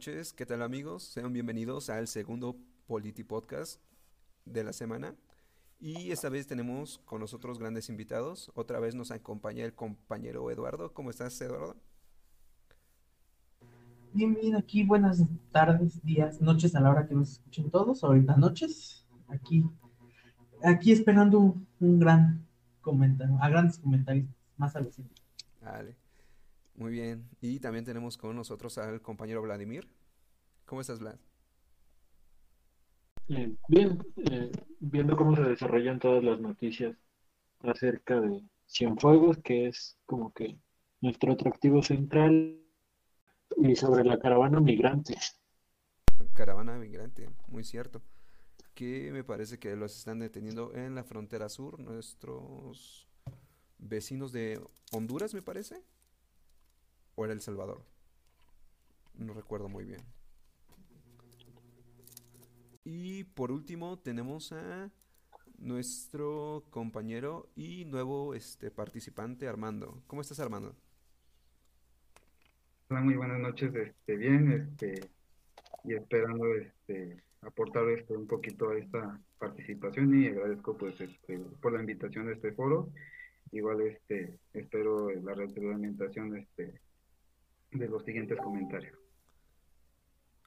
noches, ¿qué tal amigos? Sean bienvenidos al segundo Politi Podcast de la semana. Y esta vez tenemos con nosotros grandes invitados. Otra vez nos acompaña el compañero Eduardo. ¿Cómo estás, Eduardo? Bien, bien, aquí buenas tardes, días, noches a la hora que nos escuchen todos. Ahorita noches, aquí, aquí esperando un, gran comentario, a grandes comentarios más a Vale. Muy bien. Y también tenemos con nosotros al compañero Vladimir. ¿Cómo estás, Vlad? bien, eh, viendo cómo se desarrollan todas las noticias acerca de Cienfuegos, que es como que nuestro atractivo central, y sobre la caravana migrante. Caravana migrante, muy cierto. Que me parece que los están deteniendo en la frontera sur, nuestros vecinos de Honduras, me parece o El Salvador. No recuerdo muy bien. Y por último tenemos a nuestro compañero y nuevo este, participante Armando. ¿Cómo estás Armando? Hola, muy buenas noches, este, bien, este, y esperando este, aportar este, un poquito a esta participación y agradezco pues este, por la invitación a este foro. Igual este, espero la retroalimentación este, de los siguientes comentarios.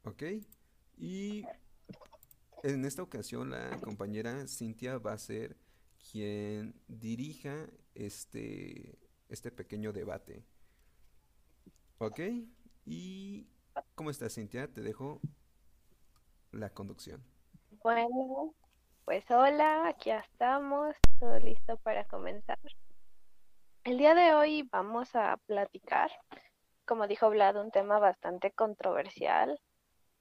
Ok, y en esta ocasión la compañera Cintia va a ser quien dirija este, este pequeño debate. Ok, y ¿cómo estás Cintia? Te dejo la conducción. Bueno, pues hola, aquí estamos, todo listo para comenzar. El día de hoy vamos a platicar como dijo Vlad, un tema bastante controversial,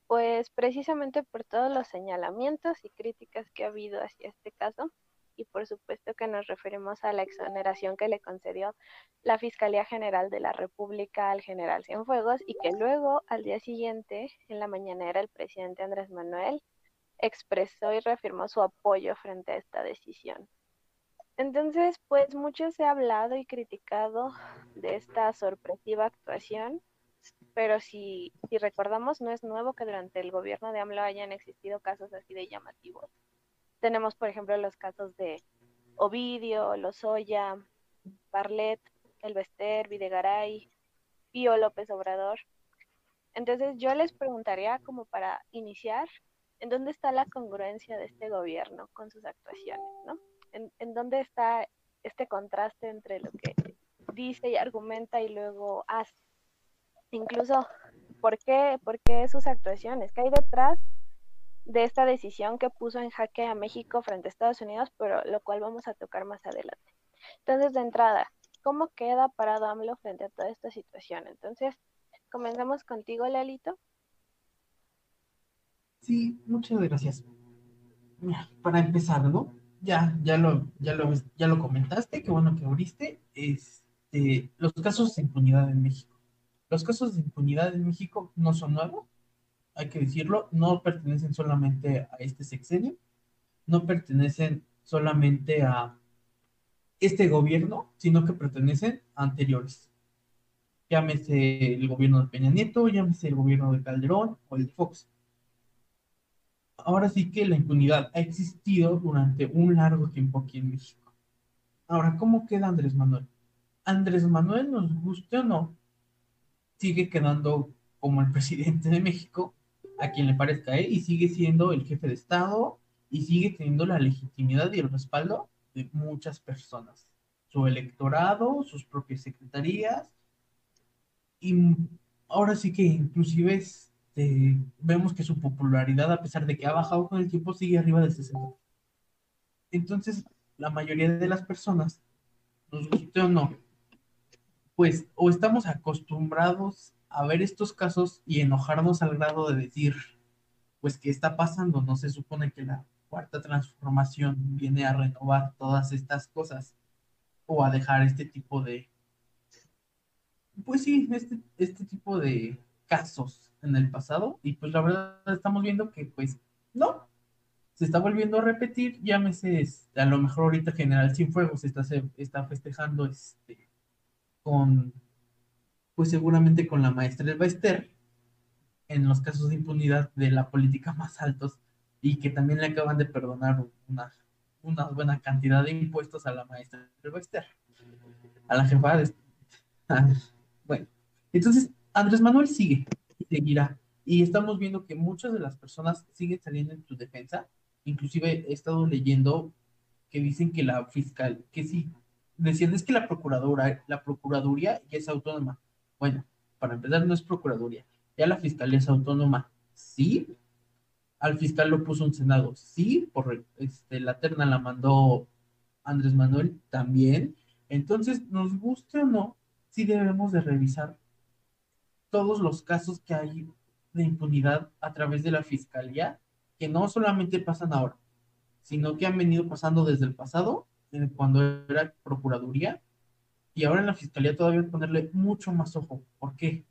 pues precisamente por todos los señalamientos y críticas que ha habido hacia este caso, y por supuesto que nos referimos a la exoneración que le concedió la Fiscalía General de la República al general Cienfuegos y que luego, al día siguiente, en la mañanera, el presidente Andrés Manuel expresó y reafirmó su apoyo frente a esta decisión. Entonces, pues mucho se ha hablado y criticado de esta sorpresiva actuación, pero si, si recordamos, no es nuevo que durante el gobierno de AMLO hayan existido casos así de llamativos. Tenemos, por ejemplo, los casos de Ovidio, Lozoya, Barlet, El Bester, Videgaray, Pío López Obrador. Entonces, yo les preguntaría, como para iniciar, ¿en dónde está la congruencia de este gobierno con sus actuaciones, no? En, dónde está este contraste entre lo que dice y argumenta y luego hace. Incluso, ¿por qué, ¿por qué sus actuaciones? ¿Qué hay detrás de esta decisión que puso en jaque a México frente a Estados Unidos, pero lo cual vamos a tocar más adelante? Entonces, de entrada, ¿cómo queda parado AMLO frente a toda esta situación? Entonces, comenzamos contigo, Lalito. Sí, muchas gracias. Para empezar, ¿no? Ya, ya lo, ya lo, ya lo comentaste, qué bueno que abriste, este, los casos de impunidad en México. Los casos de impunidad en México no son nuevos, hay que decirlo, no pertenecen solamente a este sexenio, no pertenecen solamente a este gobierno, sino que pertenecen a anteriores. Llámese el gobierno de Peña Nieto, llámese el gobierno de Calderón o el de Fox ahora sí que la impunidad ha existido durante un largo tiempo aquí en México. Ahora, ¿cómo queda Andrés Manuel? Andrés Manuel, nos guste o no, sigue quedando como el presidente de México, a quien le parezca, ¿eh? y sigue siendo el jefe de Estado y sigue teniendo la legitimidad y el respaldo de muchas personas. Su electorado, sus propias secretarías, y ahora sí que inclusive es este, vemos que su popularidad, a pesar de que ha bajado con el tiempo, sigue arriba del 60. Entonces, la mayoría de las personas, nos guste o no, pues o estamos acostumbrados a ver estos casos y enojarnos al grado de decir, pues, ¿qué está pasando? No se supone que la cuarta transformación viene a renovar todas estas cosas o a dejar este tipo de, pues sí, este, este tipo de casos en el pasado y pues la verdad estamos viendo que pues no, se está volviendo a repetir, llámese, este, a lo mejor ahorita General Cienfuegos se está, se está festejando este, con, pues seguramente con la maestra Elba Ester, en los casos de impunidad de la política más altos y que también le acaban de perdonar una, una buena cantidad de impuestos a la maestra del Wester, a la jefa de... bueno, entonces Andrés Manuel sigue seguirá. Y estamos viendo que muchas de las personas siguen saliendo en su defensa. Inclusive he estado leyendo que dicen que la fiscal, que sí, decían es que la procuradora, la procuraduría ya es autónoma. Bueno, para empezar no es procuraduría, ya la fiscalía es autónoma. Sí, al fiscal lo puso un senado. Sí, por este, la terna la mandó Andrés Manuel también. Entonces, nos guste o no, sí debemos de revisar todos los casos que hay de impunidad a través de la fiscalía, que no solamente pasan ahora, sino que han venido pasando desde el pasado, cuando era procuraduría, y ahora en la fiscalía todavía ponerle mucho más ojo. ¿Por qué?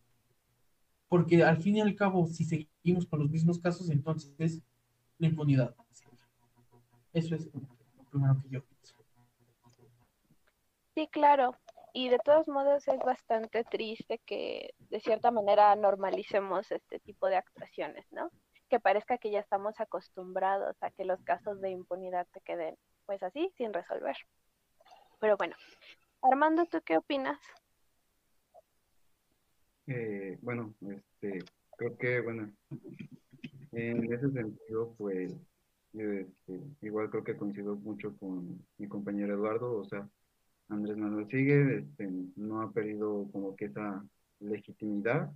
Porque al fin y al cabo, si seguimos con los mismos casos, entonces es la impunidad. Eso es lo primero que yo pienso. Sí, claro. Y de todos modos es bastante triste que de cierta manera normalicemos este tipo de actuaciones, ¿no? Que parezca que ya estamos acostumbrados a que los casos de impunidad te queden pues así, sin resolver. Pero bueno, Armando, ¿tú qué opinas? Eh, bueno, este, creo que, bueno, en ese sentido, pues, este, igual creo que coincido mucho con mi compañero Eduardo, o sea, Andrés Manuel sigue, este, no ha perdido como que esa legitimidad.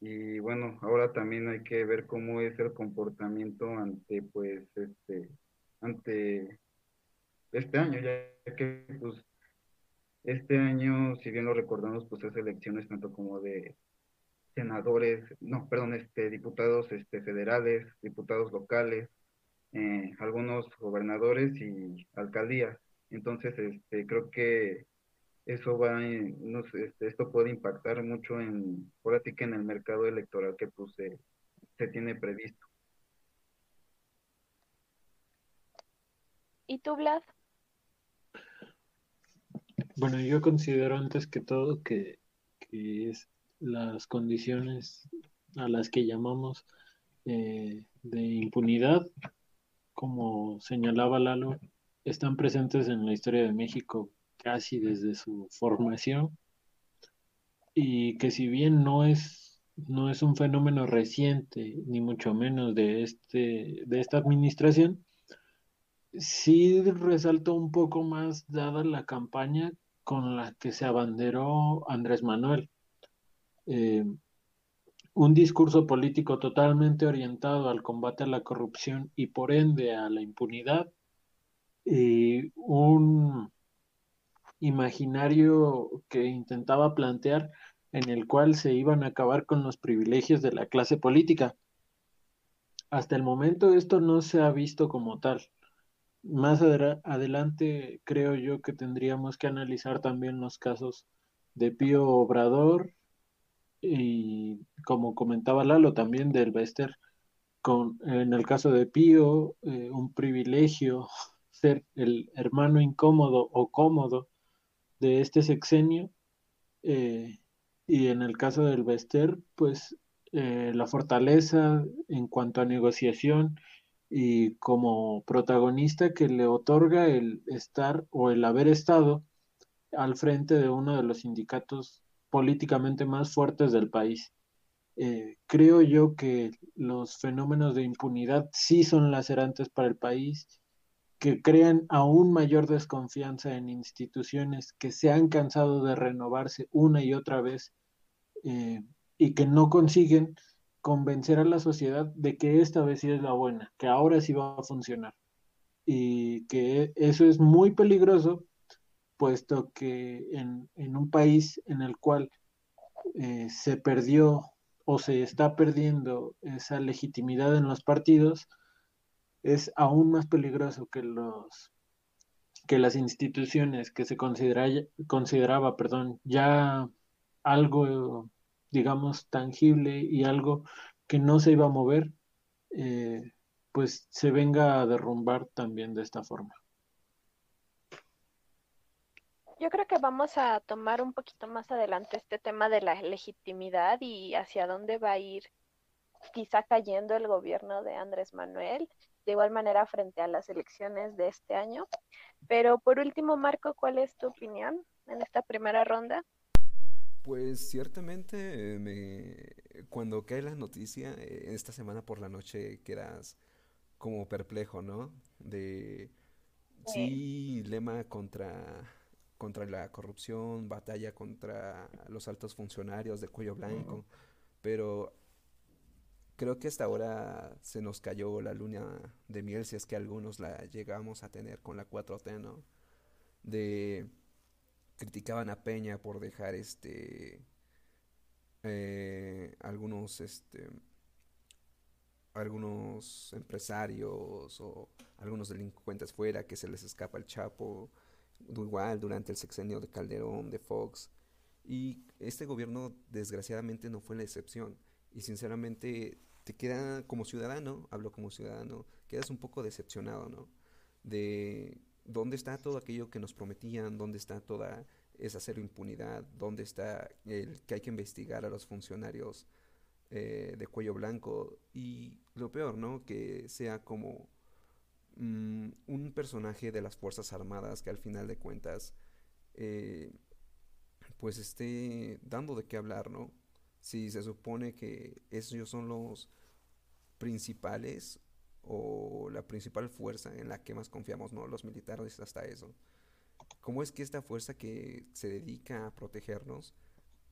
Y bueno, ahora también hay que ver cómo es el comportamiento ante, pues, este, ante este año, ya que, pues, este año, si bien lo recordamos, pues es elecciones tanto como de senadores, no, perdón, este, diputados este, federales, diputados locales, eh, algunos gobernadores y alcaldías. Entonces, este, creo que eso va, no sé, este, esto puede impactar mucho en, por así que en el mercado electoral que pues, se tiene previsto. ¿Y tú, Blas? Bueno, yo considero antes que todo que, que es las condiciones a las que llamamos eh, de impunidad, como señalaba Lalo, están presentes en la historia de México casi desde su formación. Y que si bien no es no es un fenómeno reciente ni mucho menos de este de esta administración sí resaltó un poco más dada la campaña con la que se abanderó Andrés Manuel. Eh, un discurso político totalmente orientado al combate a la corrupción y por ende a la impunidad y un imaginario que intentaba plantear en el cual se iban a acabar con los privilegios de la clase política. Hasta el momento esto no se ha visto como tal. Más adelante creo yo que tendríamos que analizar también los casos de Pío Obrador y como comentaba Lalo también del Bester, con, en el caso de Pío, eh, un privilegio el hermano incómodo o cómodo de este sexenio. Eh, y en el caso del Bester, pues eh, la fortaleza en cuanto a negociación y como protagonista que le otorga el estar o el haber estado al frente de uno de los sindicatos políticamente más fuertes del país. Eh, creo yo que los fenómenos de impunidad sí son lacerantes para el país, que crean aún mayor desconfianza en instituciones que se han cansado de renovarse una y otra vez eh, y que no consiguen convencer a la sociedad de que esta vez sí es la buena, que ahora sí va a funcionar. Y que eso es muy peligroso puesto que en, un país en el cual eh, se perdió o se está perdiendo esa legitimidad en los partidos, es aún más peligroso que los que las instituciones que se considera, consideraba perdón, ya algo, digamos, tangible y algo que no se iba a mover, eh, pues se venga a derrumbar también de esta forma. Yo creo que vamos a tomar un poquito más adelante este tema de la legitimidad y hacia dónde va a ir quizá cayendo el gobierno de Andrés Manuel, de igual manera frente a las elecciones de este año. Pero por último, Marco, ¿cuál es tu opinión en esta primera ronda? Pues ciertamente me... cuando cae la noticia, eh, esta semana por la noche quedas como perplejo, ¿no? De sí, lema contra contra la corrupción, batalla contra los altos funcionarios de cuello blanco, pero creo que hasta ahora se nos cayó la luna de miel si es que algunos la llegamos a tener con la 4T, ¿no? De criticaban a Peña por dejar este eh, algunos este algunos empresarios o algunos delincuentes fuera que se les escapa el Chapo igual durante el sexenio de Calderón, de Fox. Y este gobierno desgraciadamente no fue la excepción. Y sinceramente te queda como ciudadano, hablo como ciudadano, quedas un poco decepcionado, ¿no? De dónde está todo aquello que nos prometían, dónde está toda esa cero impunidad, dónde está el que hay que investigar a los funcionarios eh, de cuello blanco. Y lo peor, ¿no? Que sea como Mm, un personaje de las Fuerzas Armadas que al final de cuentas eh, pues esté dando de qué hablar, ¿no? Si se supone que ellos son los principales o la principal fuerza en la que más confiamos, ¿no? Los militares hasta eso. ¿Cómo es que esta fuerza que se dedica a protegernos,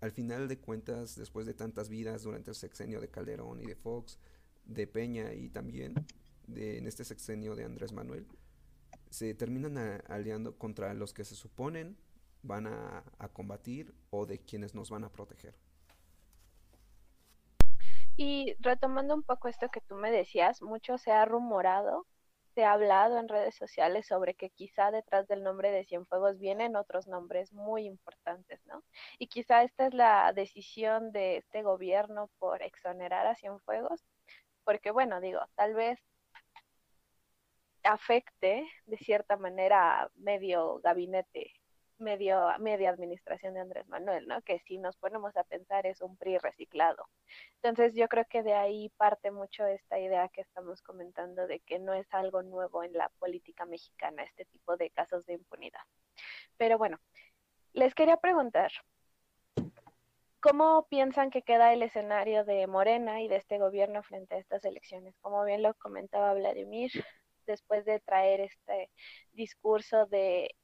al final de cuentas, después de tantas vidas durante el sexenio de Calderón y de Fox, de Peña y también en este sexenio de Andrés Manuel, se terminan aliando contra los que se suponen van a, combatir o de quienes nos van a proteger. Y retomando un poco esto que tú me decías, mucho se ha rumorado, se ha hablado en redes sociales sobre que quizá detrás del nombre de Cienfuegos vienen otros nombres muy importantes, ¿no? Y quizá esta es la decisión de este gobierno por exonerar a Cienfuegos, porque bueno, digo, tal vez afecte de cierta manera medio gabinete, medio, media administración de Andrés Manuel, ¿no? Que si nos ponemos a pensar es un PRI reciclado. Entonces yo creo que de ahí parte mucho esta idea que estamos comentando de que no es algo nuevo en la política mexicana este tipo de casos de impunidad. Pero bueno, les quería preguntar, ¿Cómo piensan que queda el escenario de Morena y de este gobierno frente a estas elecciones? Como bien lo comentaba Vladimir, después de traer este discurso de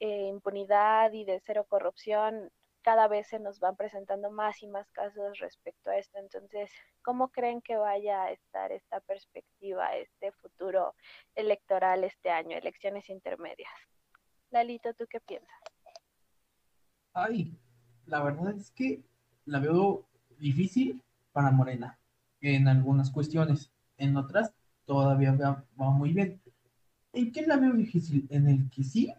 eh, impunidad y de cero corrupción, cada vez se nos van presentando más y más casos respecto a esto. Entonces, ¿cómo creen que vaya a estar esta perspectiva, este futuro electoral este año, elecciones intermedias? Lalito, ¿tú qué piensas? Ay, la verdad es que la veo difícil para Morena en algunas cuestiones, en otras todavía va, muy bien. ¿En qué la veo difícil? En el que sí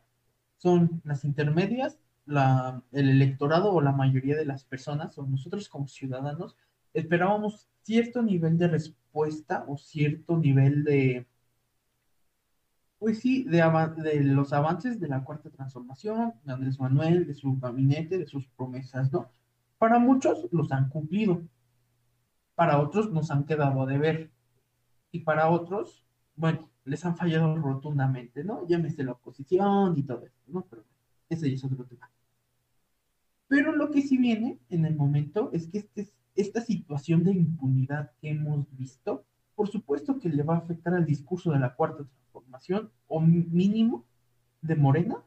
son las intermedias, la, el electorado o la mayoría de las personas, o nosotros como ciudadanos, esperábamos cierto nivel de respuesta o cierto nivel de, pues sí, de, de los avances de la cuarta transformación, de Andrés Manuel, de su gabinete, de sus promesas, ¿no? Para muchos los han cumplido, para otros nos han quedado a deber y para otros, bueno, les han fallado rotundamente, ¿no? Llámese la oposición y todo eso, ¿no? Pero ese es otro tema. Pero lo que sí viene en el momento es que este, esta situación de impunidad que hemos visto, por supuesto que le va a afectar al discurso de la cuarta transformación o mínimo de Morena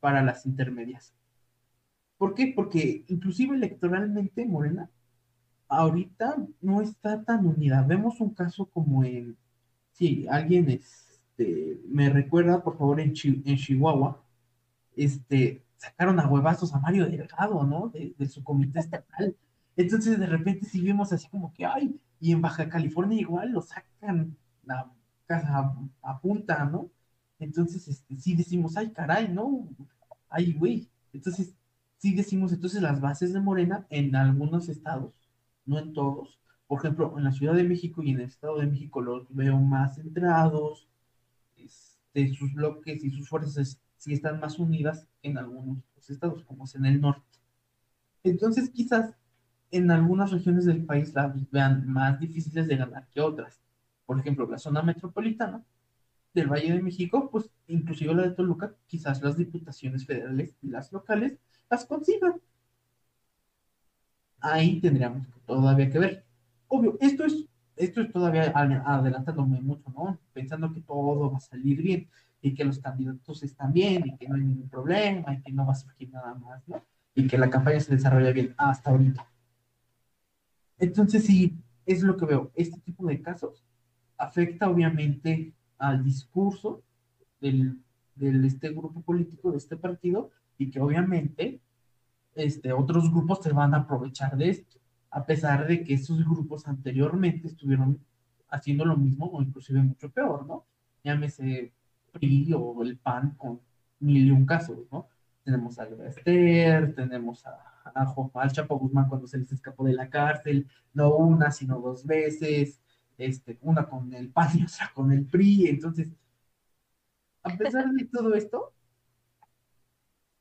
para las intermedias. ¿Por qué? Porque inclusive electoralmente Morena ahorita no está tan unida. Vemos un caso como en, si alguien este, me recuerda, por favor, en, en Chihuahua, este, sacaron a huevazos a Mario Delgado, ¿no? De, su comité estatal. Entonces, de repente sí vemos así como que, ay, y en Baja California igual lo sacan a casa a, punta, ¿no? Entonces, este, sí decimos, ay, caray, ¿no? Ay, güey. Entonces, sí decimos, entonces las bases de Morena en algunos estados no en todos. Por ejemplo, en la Ciudad de México y en el Estado de México los veo más centrados, este, sus bloques y sus fuerzas sí están más unidas en algunos estados, como es en el norte. Entonces, quizás en algunas regiones del país las vean más difíciles de ganar que otras. Por ejemplo, la zona metropolitana del Valle de México, pues inclusive la de Toluca, quizás las diputaciones federales y las locales las consigan. Ahí tendríamos todavía que ver. Obvio, esto es, esto es todavía adelantándome mucho, ¿no? Pensando que todo va a salir bien y que los candidatos están bien y que no hay ningún problema y que no va a surgir nada más, ¿no? Y que la campaña se desarrolla bien hasta ahorita. Entonces, sí, es lo que veo. Este tipo de casos afecta obviamente al discurso del, este grupo político, de este partido, y que obviamente este, otros grupos se van a aprovechar de esto, a pesar de que esos grupos anteriormente estuvieron haciendo lo mismo o inclusive mucho peor, ¿no? Llámese PRI o el PAN con mil y un casos, ¿no? Tenemos a Esther, tenemos a a al Chapo Guzmán cuando se les escapó de la cárcel, no una, sino dos veces, este, una con el PAN y otra con el PRI, entonces, a pesar de todo esto,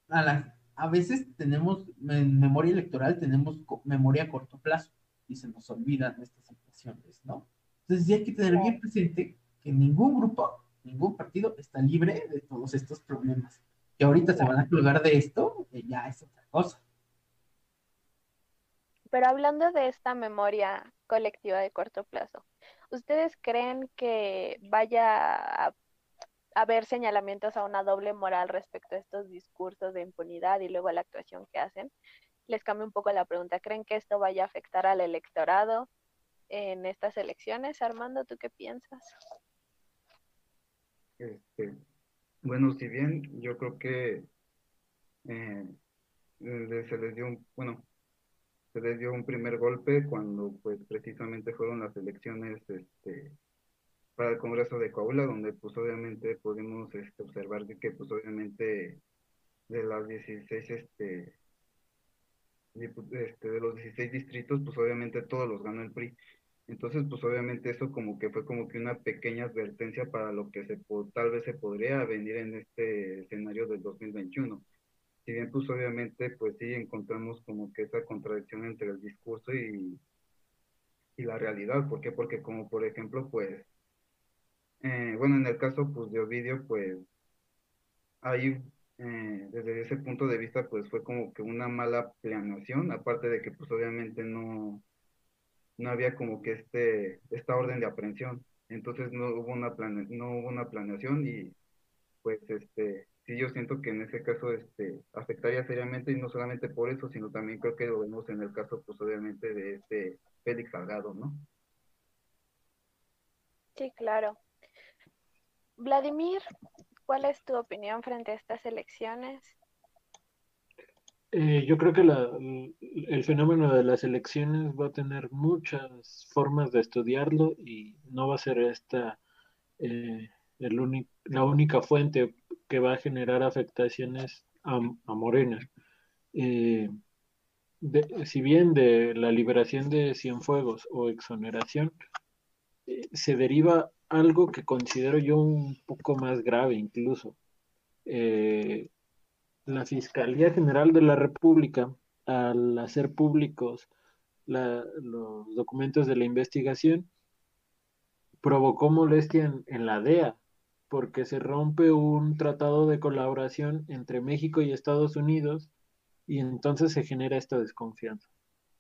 a, a veces tenemos, en memoria electoral, tenemos memoria a corto plazo y se nos olvidan estas situaciones, ¿no? Entonces, sí hay que tener bien presente que ningún grupo, ningún partido está libre de todos estos problemas. Que ahorita se van a colgar de esto, ya es otra cosa. Pero hablando de esta memoria colectiva de corto plazo, ¿ustedes creen que vaya a haber señalamientos a una doble moral respecto a estos discursos de impunidad y luego a la actuación que hacen? Les cambio un poco la pregunta. ¿Creen que esto vaya a afectar al electorado en estas elecciones? Armando, ¿tú qué piensas? Este, bueno, si bien yo creo que eh, se les dio un, bueno, se les dio un primer golpe cuando pues precisamente fueron las elecciones este, para el Congreso de Coahuila, donde pues obviamente pudimos este, observar que pues obviamente de las 16 este, este, de los 16 distritos, pues obviamente todos los ganó el PRI. Entonces, pues obviamente eso como que fue como que una pequeña advertencia para lo que se tal vez se podría venir en este escenario del 2021 si bien pues obviamente pues sí encontramos como que esa contradicción entre el discurso y, y la realidad, ¿por qué? Porque como por ejemplo pues, eh, bueno en el caso pues de Ovidio pues ahí eh, desde ese punto de vista pues fue como que una mala planeación, aparte de que pues obviamente no, no había como que este, esta orden de aprehensión, entonces no hubo una plane, no hubo una planeación y pues este sí yo siento que en ese caso este afectaría seriamente y no solamente por eso, sino también creo que lo vemos en el caso pues obviamente de este Félix Salgado, ¿no? Sí, claro. Vladimir, ¿cuál es tu opinión frente a estas elecciones? Eh, yo creo que el fenómeno de las elecciones va a tener muchas formas de estudiarlo y no va a ser esta eh, el la única fuente que va a generar afectaciones a, Morena. Eh, si bien de la liberación de Cienfuegos o exoneración, se deriva algo que considero yo un poco más grave incluso. Eh, la Fiscalía General de la República, al hacer públicos los documentos de la investigación, provocó molestia en la DEA, porque se rompe un tratado de colaboración entre México y Estados Unidos y entonces se genera esta desconfianza.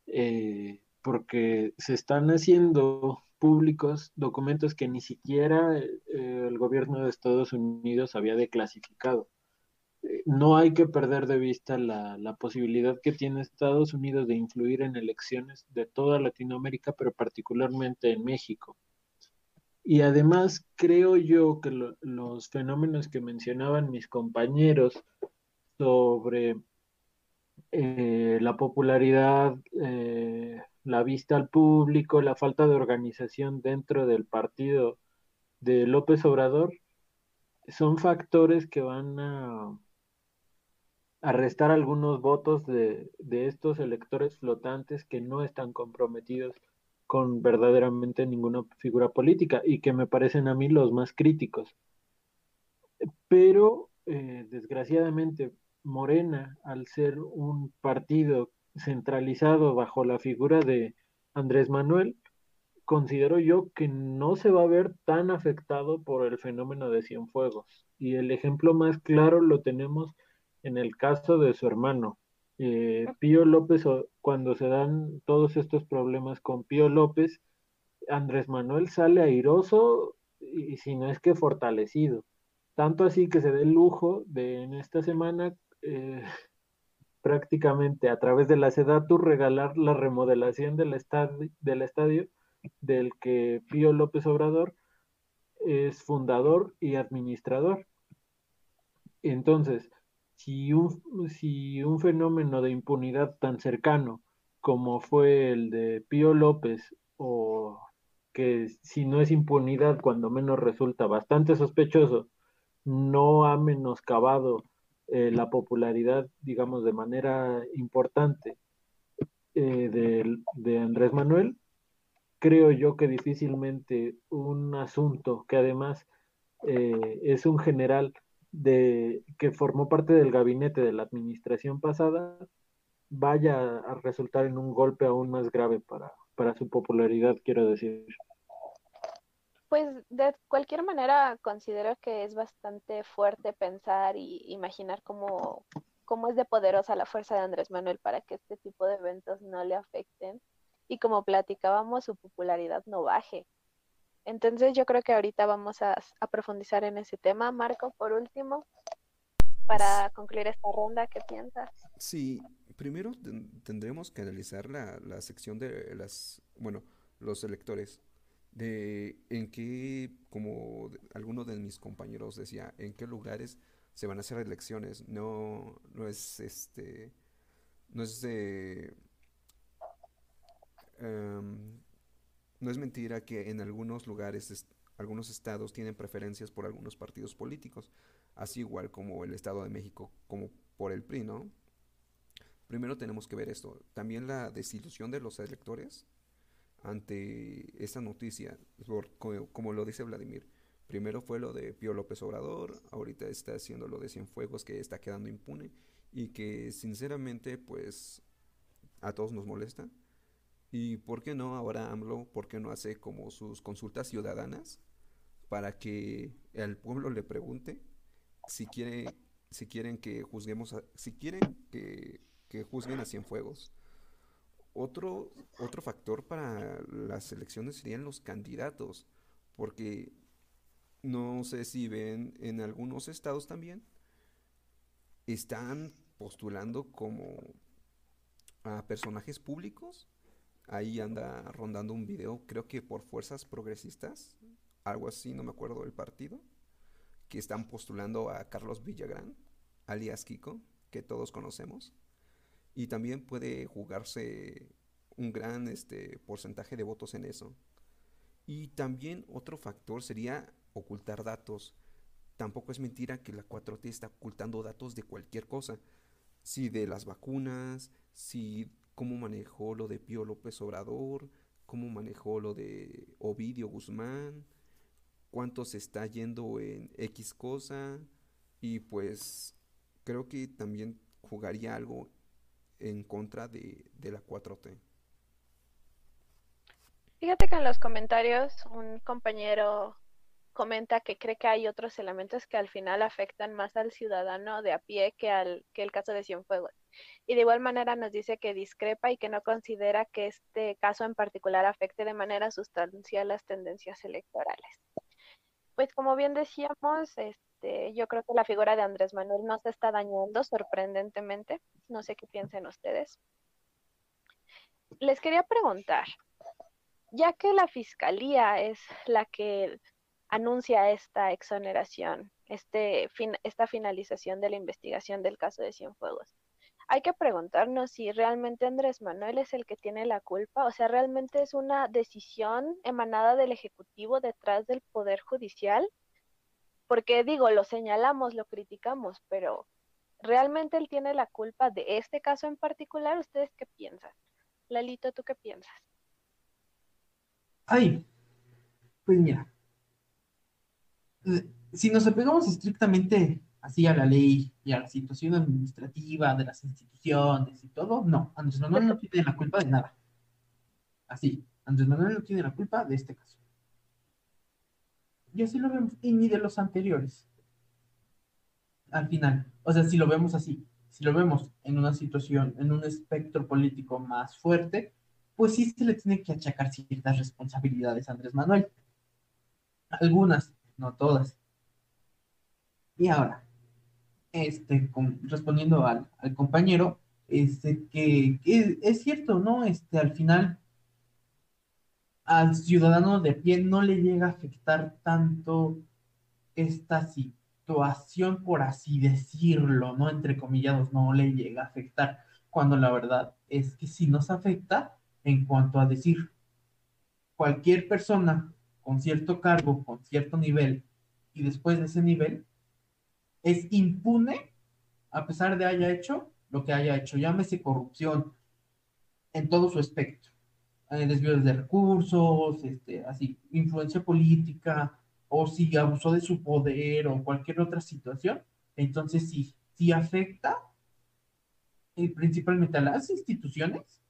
Eh, porque se están haciendo públicos documentos que ni siquiera eh, el gobierno de Estados Unidos había declasificado. Eh, no hay que perder de vista la, la, posibilidad que tiene Estados Unidos de influir en elecciones de toda Latinoamérica, pero particularmente en México. Y además creo yo que los fenómenos que mencionaban mis compañeros sobre eh, la popularidad, eh, la vista al público, la falta de organización dentro del partido de López Obrador, son factores que van a, arrestar algunos votos de, de estos electores flotantes que no están comprometidos con verdaderamente ninguna figura política y que me parecen a mí los más críticos. Pero, eh, desgraciadamente, Morena, al ser un partido centralizado bajo la figura de Andrés Manuel, considero yo que no se va a ver tan afectado por el fenómeno de Cienfuegos. Y el ejemplo más claro lo tenemos en el caso de su hermano. Eh, Pío López, cuando se dan todos estos problemas con Pío López, Andrés Manuel sale airoso y, si no es que fortalecido. Tanto así que se da el lujo de en esta semana eh, prácticamente a través de la SEDATU regalar la remodelación del, estadio, del estadio del que Pío López Obrador es fundador y administrador. Entonces, si un, si un fenómeno de impunidad tan cercano como fue el de Pío López, o que si no es impunidad, cuando menos resulta bastante sospechoso, no ha menoscabado eh, la popularidad, digamos, de manera importante eh, de, Andrés Manuel, creo yo que difícilmente un asunto que además eh, es un general de que formó parte del gabinete de la administración pasada vaya a resultar en un golpe aún más grave para, para su popularidad, quiero decir. Pues de cualquier manera considero que es bastante fuerte pensar y imaginar cómo, cómo es de poderosa la fuerza de Andrés Manuel para que este tipo de eventos no le afecten y como platicábamos, su popularidad no baje. Entonces yo creo que ahorita vamos a, profundizar en ese tema. Marco, por último, para concluir esta ronda, ¿qué piensas? Sí, primero tendremos que analizar la, la sección de las, bueno, los electores, de en qué, como alguno de mis compañeros decía, en qué lugares se van a hacer elecciones. No, no es este, no es Em, no es mentira que en algunos lugares, algunos estados tienen preferencias por algunos partidos políticos, así igual como el Estado de México, como por el PRI, ¿no? Primero tenemos que ver esto. También la desilusión de los electores ante esta noticia, como, lo dice Vladimir. Primero fue lo de Pío López Obrador, ahorita está haciendo lo de Cienfuegos que está quedando impune y que sinceramente pues a todos nos molesta y por qué no ahora AMLO, por qué no hace como sus consultas ciudadanas para que el pueblo le pregunte si quiere si quieren que juzguemos si quieren que, que juzguen a Cienfuegos. Otro otro factor para las elecciones serían los candidatos, porque no sé si ven en algunos estados también están postulando como a personajes públicos Ahí anda rondando un video, creo que por fuerzas progresistas, algo así, no me acuerdo del partido, que están postulando a Carlos Villagrán, alias Kiko, que todos conocemos. Y también puede jugarse un gran este, porcentaje de votos en eso. Y también otro factor sería ocultar datos. Tampoco es mentira que la 4T está ocultando datos de cualquier cosa. Si de las vacunas, si cómo manejó lo de Pío López Obrador, cómo manejó lo de Ovidio Guzmán, cuánto se está yendo en X cosa y pues creo que también jugaría algo en contra de, de la 4T. Fíjate que en los comentarios un compañero comenta que cree que hay otros elementos que al final afectan más al ciudadano de a pie que, al, que el caso de Cienfuegos. Y de igual manera nos dice que discrepa y que no considera que este caso en particular afecte de manera sustancial las tendencias electorales. Pues como bien decíamos, este, yo creo que la figura de Andrés Manuel no se está dañando sorprendentemente. No sé qué piensen ustedes. Les quería preguntar, ya que la fiscalía es la que anuncia esta exoneración, este, esta finalización de la investigación del caso de Cienfuegos, hay que preguntarnos si realmente Andrés Manuel es el que tiene la culpa, o sea, realmente es una decisión emanada del Ejecutivo detrás del Poder Judicial, porque digo, lo señalamos, lo criticamos, pero ¿realmente él tiene la culpa de este caso en particular? ¿Ustedes qué piensan? Lalito, ¿tú qué piensas? Ay, pues mira, si nos apegamos estrictamente así a la ley y a la situación administrativa de las instituciones y todo, no, Andrés Manuel no tiene la culpa de nada. Así, Andrés Manuel no tiene la culpa de este caso. Y así lo vemos, y ni de los anteriores. Al final, o sea, si lo vemos así, si lo vemos en una situación, en un espectro político más fuerte, pues sí se le tiene que achacar ciertas responsabilidades a Andrés Manuel. Algunas, no todas. Y ahora, este, respondiendo al, compañero, este, que, es cierto, ¿no? Este, al final, al ciudadano de pie no le llega a afectar tanto esta situación, por así decirlo, ¿no? Entre comillados, no le llega a afectar, cuando la verdad es que sí nos afecta en cuanto a decir, cualquier persona con cierto cargo, con cierto nivel, y después de ese nivel, es impune a pesar de haya hecho lo que haya hecho, llámese corrupción en todo su espectro, eh, desvíos de recursos, este, así, influencia política, o si abusó de su poder o cualquier otra situación, entonces sí, sí afecta eh, principalmente a las instituciones,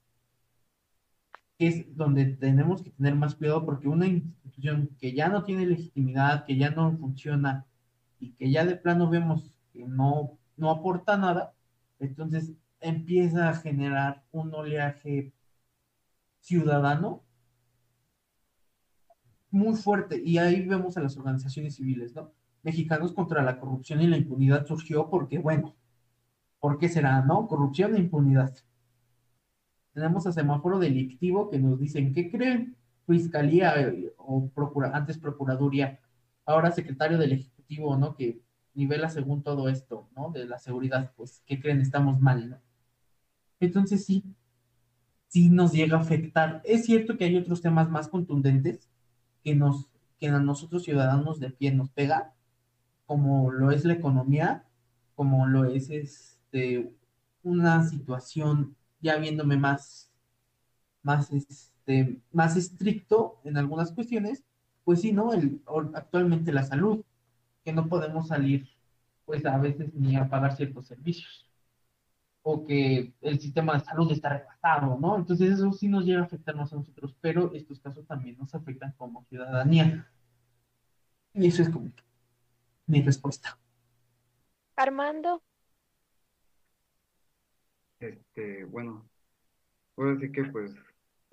que es donde tenemos que tener más cuidado porque una institución que ya no tiene legitimidad, que ya no funciona, y que ya de plano vemos que no, no aporta nada, entonces empieza a generar un oleaje ciudadano muy fuerte. Y ahí vemos a las organizaciones civiles, ¿no? Mexicanos contra la corrupción y la impunidad surgió porque, bueno, ¿por qué será, no? Corrupción e impunidad. Tenemos a semáforo delictivo que nos dicen, ¿qué creen? Fiscalía eh, o procura, antes Procuraduría, ahora secretario del Ejecutivo ¿no? Que nivela según todo esto, ¿no? De la seguridad, pues, ¿qué creen? Estamos mal, ¿no? Entonces sí, sí nos llega a afectar. Es cierto que hay otros temas más contundentes que nos, que a nosotros ciudadanos de pie nos pega, como lo es la economía, como lo es este, una situación, ya viéndome más, más, este, más estricto en algunas cuestiones, pues sí, ¿no? El, actualmente la salud, que no podemos salir, pues a veces ni a pagar ciertos servicios, o que el sistema de salud está repasado, ¿no? Entonces eso sí nos llega a afectarnos a nosotros, pero estos casos también nos afectan como ciudadanía. Y eso es como mi respuesta. Armando. Este, bueno, puedo decir que pues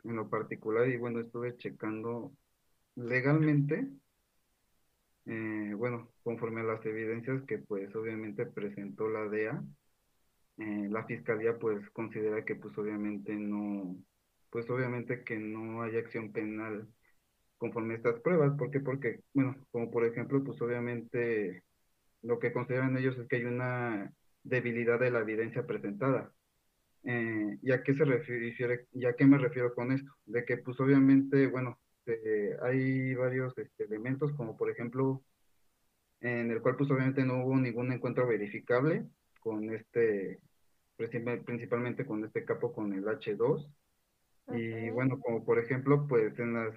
en lo particular, y bueno, estuve checando legalmente, eh, bueno, conforme a las evidencias que pues obviamente presentó la DEA, eh, la fiscalía pues considera que pues obviamente no, pues obviamente que no hay acción penal conforme estas pruebas, ¿por qué? Porque, bueno, como por ejemplo, pues obviamente lo que consideran ellos es que hay una debilidad de la evidencia presentada. Eh, ¿Y a qué se refiere, y qué me refiero con esto? De que pues obviamente, bueno, eh, hay varios este, elementos, como por ejemplo, en el cual pues obviamente no hubo ningún encuentro verificable con este, principalmente con este capo con el H2. Y bueno, como por ejemplo, pues en las,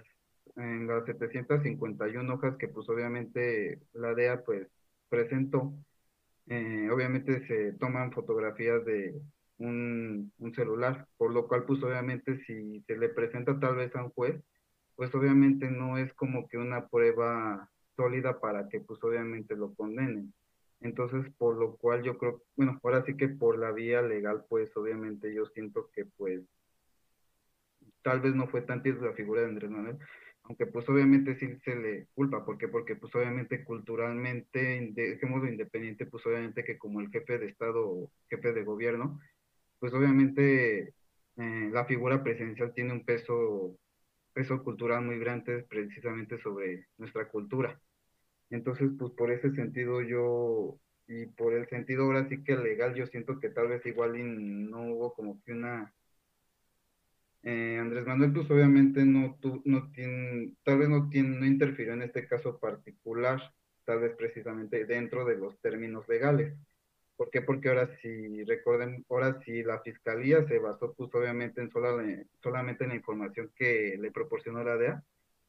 en las 751 hojas que pues obviamente la DEA pues presentó, eh, obviamente se toman fotografías de un, un celular, por lo cual pues obviamente si se le presenta tal vez a un juez, pues obviamente no es como que una prueba sólida para que pues obviamente lo condenen. Entonces, por lo cual yo creo, bueno, ahora sí que por la vía legal, pues obviamente yo siento que pues tal vez no fue tanto la figura de Andrés Manuel, aunque pues obviamente sí se le culpa, ¿por qué? Porque pues obviamente culturalmente, dejémoslo independiente, pues obviamente que como el jefe de Estado o jefe de gobierno, pues obviamente eh, la figura presidencial tiene un peso peso cultural muy grande precisamente sobre nuestra cultura. Entonces, pues por ese sentido yo, y por el sentido ahora sí que legal, yo siento que tal vez igual no hubo como que una... Eh, Andrés Manuel, pues obviamente no, tu, no tiene, tal vez no, tiene, no interfirió en este caso particular, tal vez precisamente dentro de los términos legales. ¿Por qué? Porque ahora sí, recuerden, ahora sí la fiscalía se basó pues obviamente en sola, solamente en la información que le proporcionó la DEA,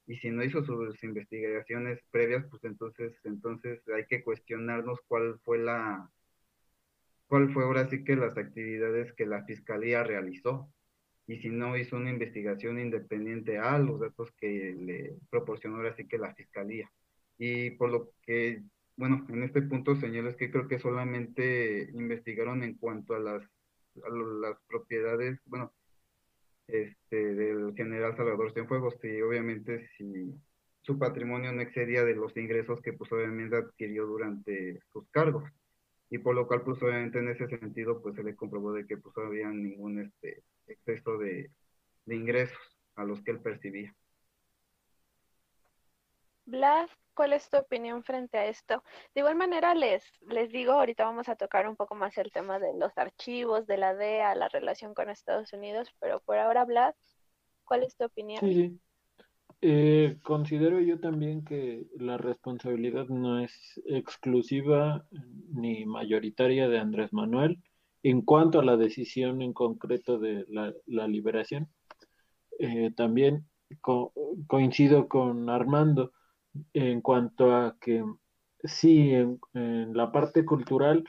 y si no hizo sus investigaciones previas, pues entonces, entonces hay que cuestionarnos cuál fue la, cuál fue ahora sí que las actividades que la fiscalía realizó y si no hizo una investigación independiente a los datos que le proporcionó ahora sí que la fiscalía. Y por lo que, bueno, en este punto señores que creo que solamente investigaron en cuanto a las, a las propiedades, bueno, este, del general Salvador Cienfuegos, y obviamente si su patrimonio no excedía de los ingresos que pues obviamente adquirió durante sus cargos. Y por lo cual pues obviamente en ese sentido pues se le comprobó de que pues no había ningún este, exceso de, de ingresos a los que él percibía. Blas, ¿cuál es tu opinión frente a esto? De igual manera, les, les digo, ahorita vamos a tocar un poco más el tema de los archivos, de la DEA, la relación con Estados Unidos, pero por ahora, Blas, ¿cuál es tu opinión? Sí, sí. Eh, considero yo también que la responsabilidad no es exclusiva ni mayoritaria de Andrés Manuel en cuanto a la decisión en concreto de la, la liberación. Eh, también co coincido con Armando en cuanto a que sí, en, la parte cultural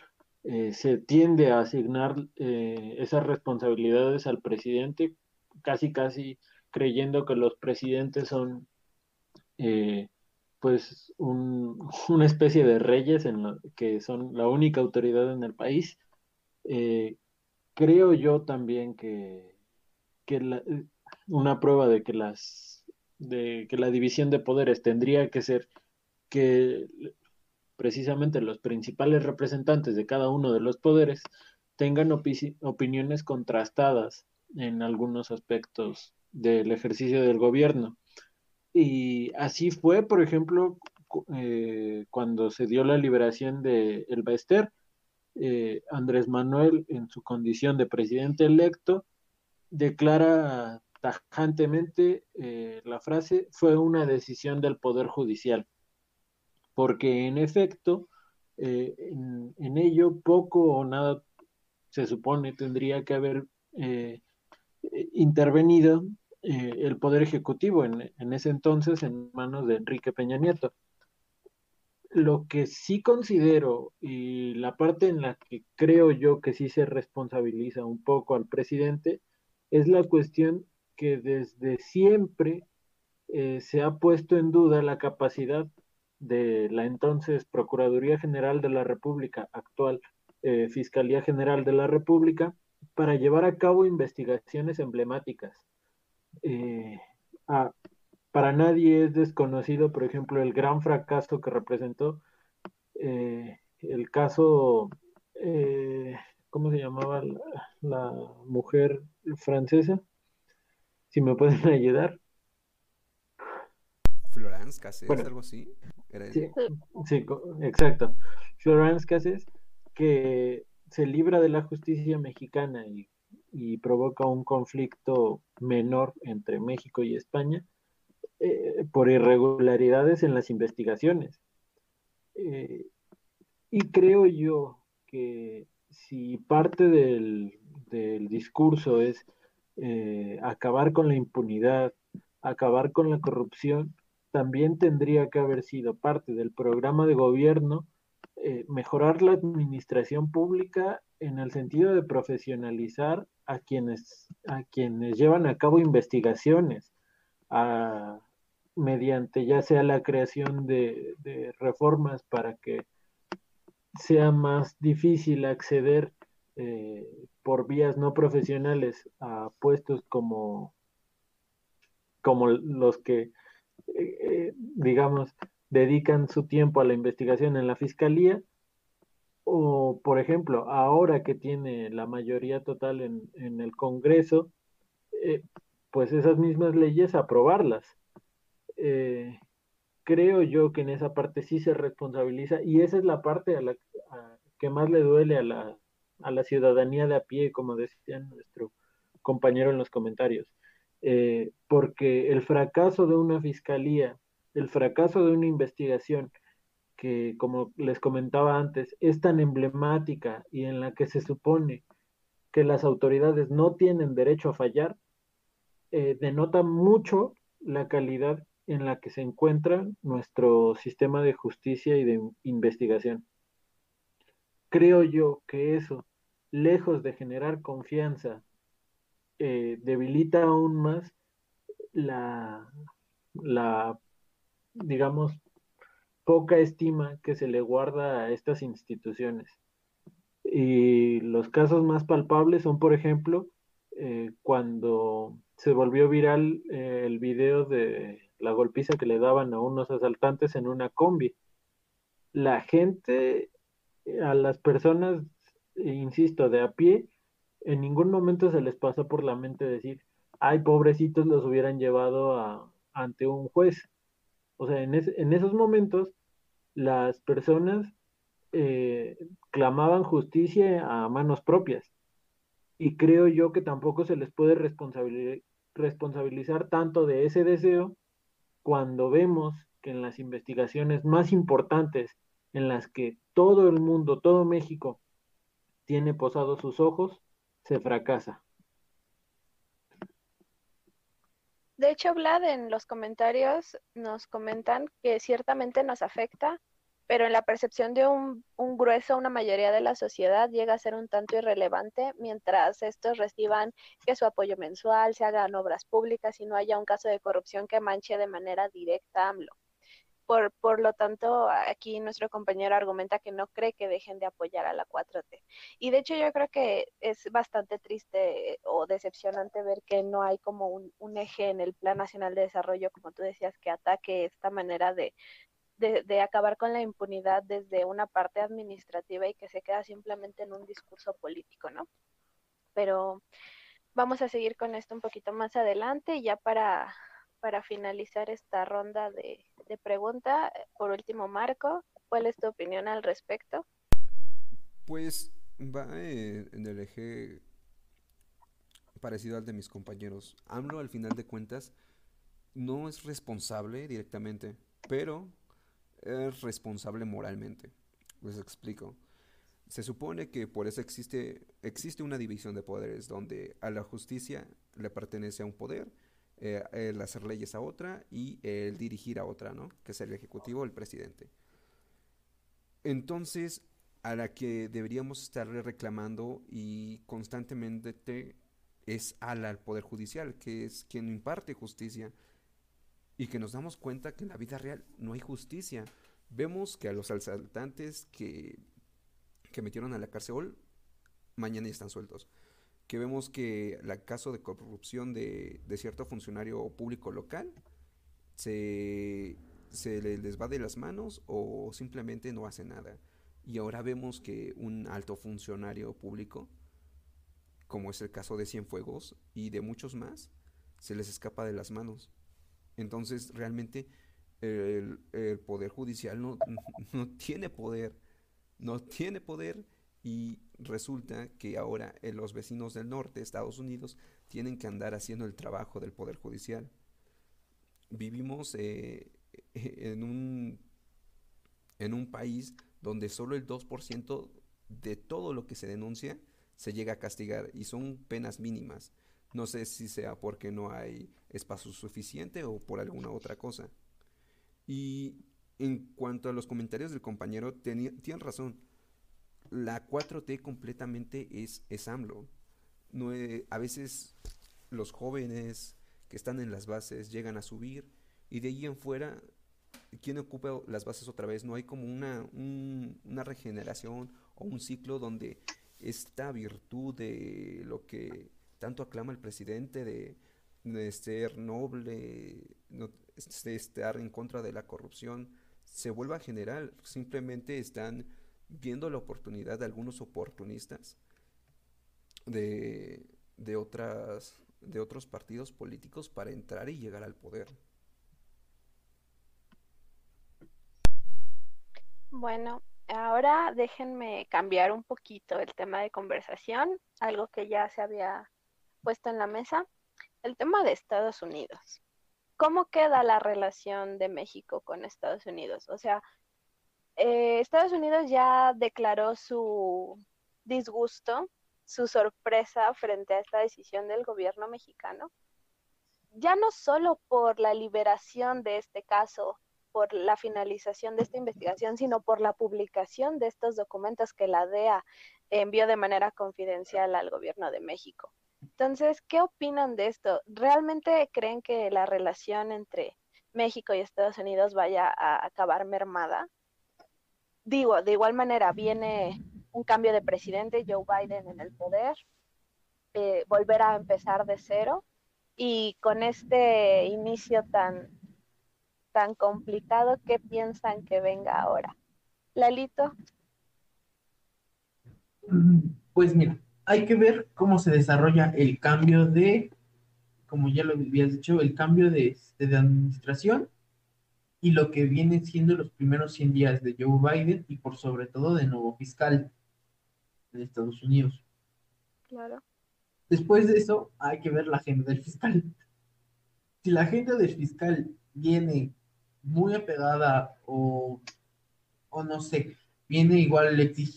eh, se tiende a asignar eh, esas responsabilidades al presidente, casi, casi creyendo que los presidentes son eh, pues un, una especie de reyes en lo, que son la única autoridad en el país. Eh, creo yo también que, que la, una prueba de que las de que la división de poderes tendría que ser que precisamente los principales representantes de cada uno de los poderes tengan opi opiniones contrastadas en algunos aspectos del ejercicio del gobierno. Y así fue, por ejemplo, eh, cuando se dio la liberación de El Baester, eh, Andrés Manuel, en su condición de presidente electo, declara tajantemente eh, la frase fue una decisión del Poder Judicial, porque en efecto, eh, en, ello poco o nada se supone tendría que haber eh, intervenido el Poder Ejecutivo en, en ese entonces en manos de Enrique Peña Nieto. Lo que sí considero y la parte en la que creo yo que sí se responsabiliza un poco al presidente es la cuestión que desde siempre eh, se ha puesto en duda la capacidad de la entonces Procuraduría General de la República, actual eh, Fiscalía General de la República, para llevar a cabo investigaciones emblemáticas. Eh, para nadie es desconocido, por ejemplo, el gran fracaso que representó el caso, ¿cómo se llamaba la, la mujer francesa? Si me pueden ayudar. Florence Cassés, bueno, algo así. ¿Era sí, sí, exacto. Florence Cassés, que se libra de la justicia mexicana y, y provoca un conflicto menor entre México y España eh, por irregularidades en las investigaciones. Eh, y creo yo que si parte del, del discurso es eh, acabar con la impunidad, acabar con la corrupción, también tendría que haber sido parte del programa de gobierno eh, mejorar la administración pública en el sentido de profesionalizar a quienes, a quienes llevan a cabo investigaciones, mediante ya sea la creación de, de reformas para que sea más difícil acceder eh, por vías no profesionales a puestos como, como los que, eh, eh, digamos, dedican su tiempo a la investigación en la fiscalía, o por ejemplo, ahora que tiene la mayoría total en, en el Congreso, eh, pues esas mismas leyes aprobarlas. Creo yo que en esa parte sí se responsabiliza y esa es la parte a la que más le duele a la a la ciudadanía de a pie, como decía nuestro compañero en los comentarios, eh, porque el fracaso de una fiscalía, el fracaso de una investigación que, como les comentaba antes, es tan emblemática y en la que se supone que las autoridades no tienen derecho a fallar, eh, denota mucho la calidad en la que se encuentra nuestro sistema de justicia y de investigación. Creo yo que eso, lejos de generar confianza, eh, debilita aún más la, digamos, poca estima que se le guarda a estas instituciones. Y los casos más palpables son, por ejemplo, eh, cuando se volvió viral eh, el video de la golpiza que le daban a unos asaltantes en una combi. La gente, a las personas, insisto, de a pie, en ningún momento se les pasó por la mente decir, ay, pobrecitos, los hubieran llevado a, ante un juez. O sea, en, en esos momentos, las personas eh, clamaban justicia a manos propias. Y creo yo que tampoco se les puede responsabilizar tanto de ese deseo cuando vemos que en las investigaciones más importantes en las que todo el mundo, todo México tiene posados sus ojos, se fracasa. De hecho, Vlad, en los comentarios nos comentan que ciertamente nos afecta, pero en la percepción de un, un, grueso, una mayoría de la sociedad llega a ser un tanto irrelevante mientras estos reciban que su apoyo mensual, se hagan obras públicas y no haya un caso de corrupción que manche de manera directa a AMLO. Por, por lo tanto, aquí nuestro compañero argumenta que no cree que dejen de apoyar a la 4T. Y de hecho yo creo que es bastante triste o decepcionante ver que no hay como un, eje en el Plan Nacional de Desarrollo, como tú decías, que ataque esta manera de, de, acabar con la impunidad desde una parte administrativa y que se queda simplemente en un discurso político, ¿no? Pero vamos a seguir con esto un poquito más adelante, ya para para finalizar esta ronda de, de pregunta, por último, Marco, ¿cuál es tu opinión al respecto? Pues va eh, en el eje parecido al de mis compañeros. AMLO, al final de cuentas, no es responsable directamente, pero es responsable moralmente. Les explico. Se supone que por eso existe, existe una división de poderes donde a la justicia le pertenece a un poder eh, el hacer leyes a otra y el dirigir a otra, ¿no? Que es el ejecutivo, el presidente. Entonces, a la que deberíamos estar reclamando y constantemente es al Poder Judicial, que es quien imparte justicia y que nos damos cuenta que en la vida real no hay justicia. Vemos que a los asaltantes que, que metieron a la cárcel mañana ya están sueltos que vemos que el caso de corrupción de, de cierto funcionario público local se, se les va de las manos o simplemente no hace nada. Y ahora vemos que un alto funcionario público, como es el caso de Cienfuegos y de muchos más, se les escapa de las manos. Entonces realmente el, el Poder Judicial no, no tiene poder, no tiene poder y resulta que ahora eh, los vecinos del norte, Estados Unidos, tienen que andar haciendo el trabajo del Poder Judicial. Vivimos eh, en, un, en un país donde solo el 2% de todo lo que se denuncia se llega a castigar y son penas mínimas. No sé si sea porque no hay espacio suficiente o por alguna otra cosa. Y en cuanto a los comentarios del compañero, tiene razón la 4T completamente es, es AMLO. Eh, a veces los jóvenes que están en las bases llegan a subir y de ahí en fuera, ¿quién ocupa las bases otra vez? No hay como una, una regeneración o un ciclo donde esta virtud de lo que tanto aclama el presidente de, de ser noble, no, de estar en contra de la corrupción, se vuelva a generar. Simplemente están viendo la oportunidad de algunos oportunistas de, de, otras, de otros partidos políticos para entrar y llegar al poder. Bueno, ahora déjenme cambiar un poquito el tema de conversación, algo que ya se había puesto en la mesa, el tema de Estados Unidos. ¿Cómo queda la relación de México con Estados Unidos? O sea, eh, Estados Unidos ya declaró su disgusto, su sorpresa frente a esta decisión del gobierno mexicano ya no solo por la liberación de este caso, por la finalización de esta investigación, sino por la publicación de estos documentos que la DEA envió de manera confidencial al gobierno de México. Entonces, ¿qué opinan de esto? ¿Realmente creen que la relación entre México y Estados Unidos vaya a acabar mermada? Digo, de igual manera, viene un cambio de presidente, Joe Biden en el poder, eh, volver a empezar de cero y con este inicio tan, tan complicado, ¿qué piensan que venga ahora? Lalito. Pues mira, hay que ver cómo se desarrolla el cambio de, como ya lo habías dicho, el cambio de, de administración y lo que vienen siendo los primeros 100 días de Joe Biden y por sobre todo de nuevo fiscal de Estados Unidos. Claro. Después de eso, hay que ver la agenda del fiscal. Si la agenda del fiscal viene muy apegada o, o no sé, viene igual,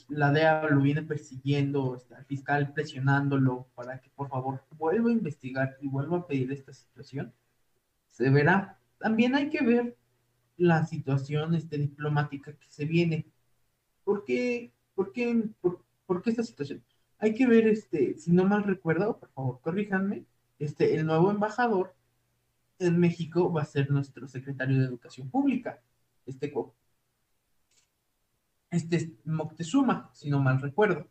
la DEA lo viene persiguiendo, está el fiscal presionándolo para que por favor vuelva a investigar y vuelva a pedir esta situación, se verá. También hay que ver la situación este, diplomática que se viene. ¿Por qué, por esta situación? hay que ver, este, si no mal recuerdo, por favor, corríjanme, este, el nuevo embajador en México va a ser nuestro secretario de Educación Pública, este, este Moctezuma, si no mal recuerdo.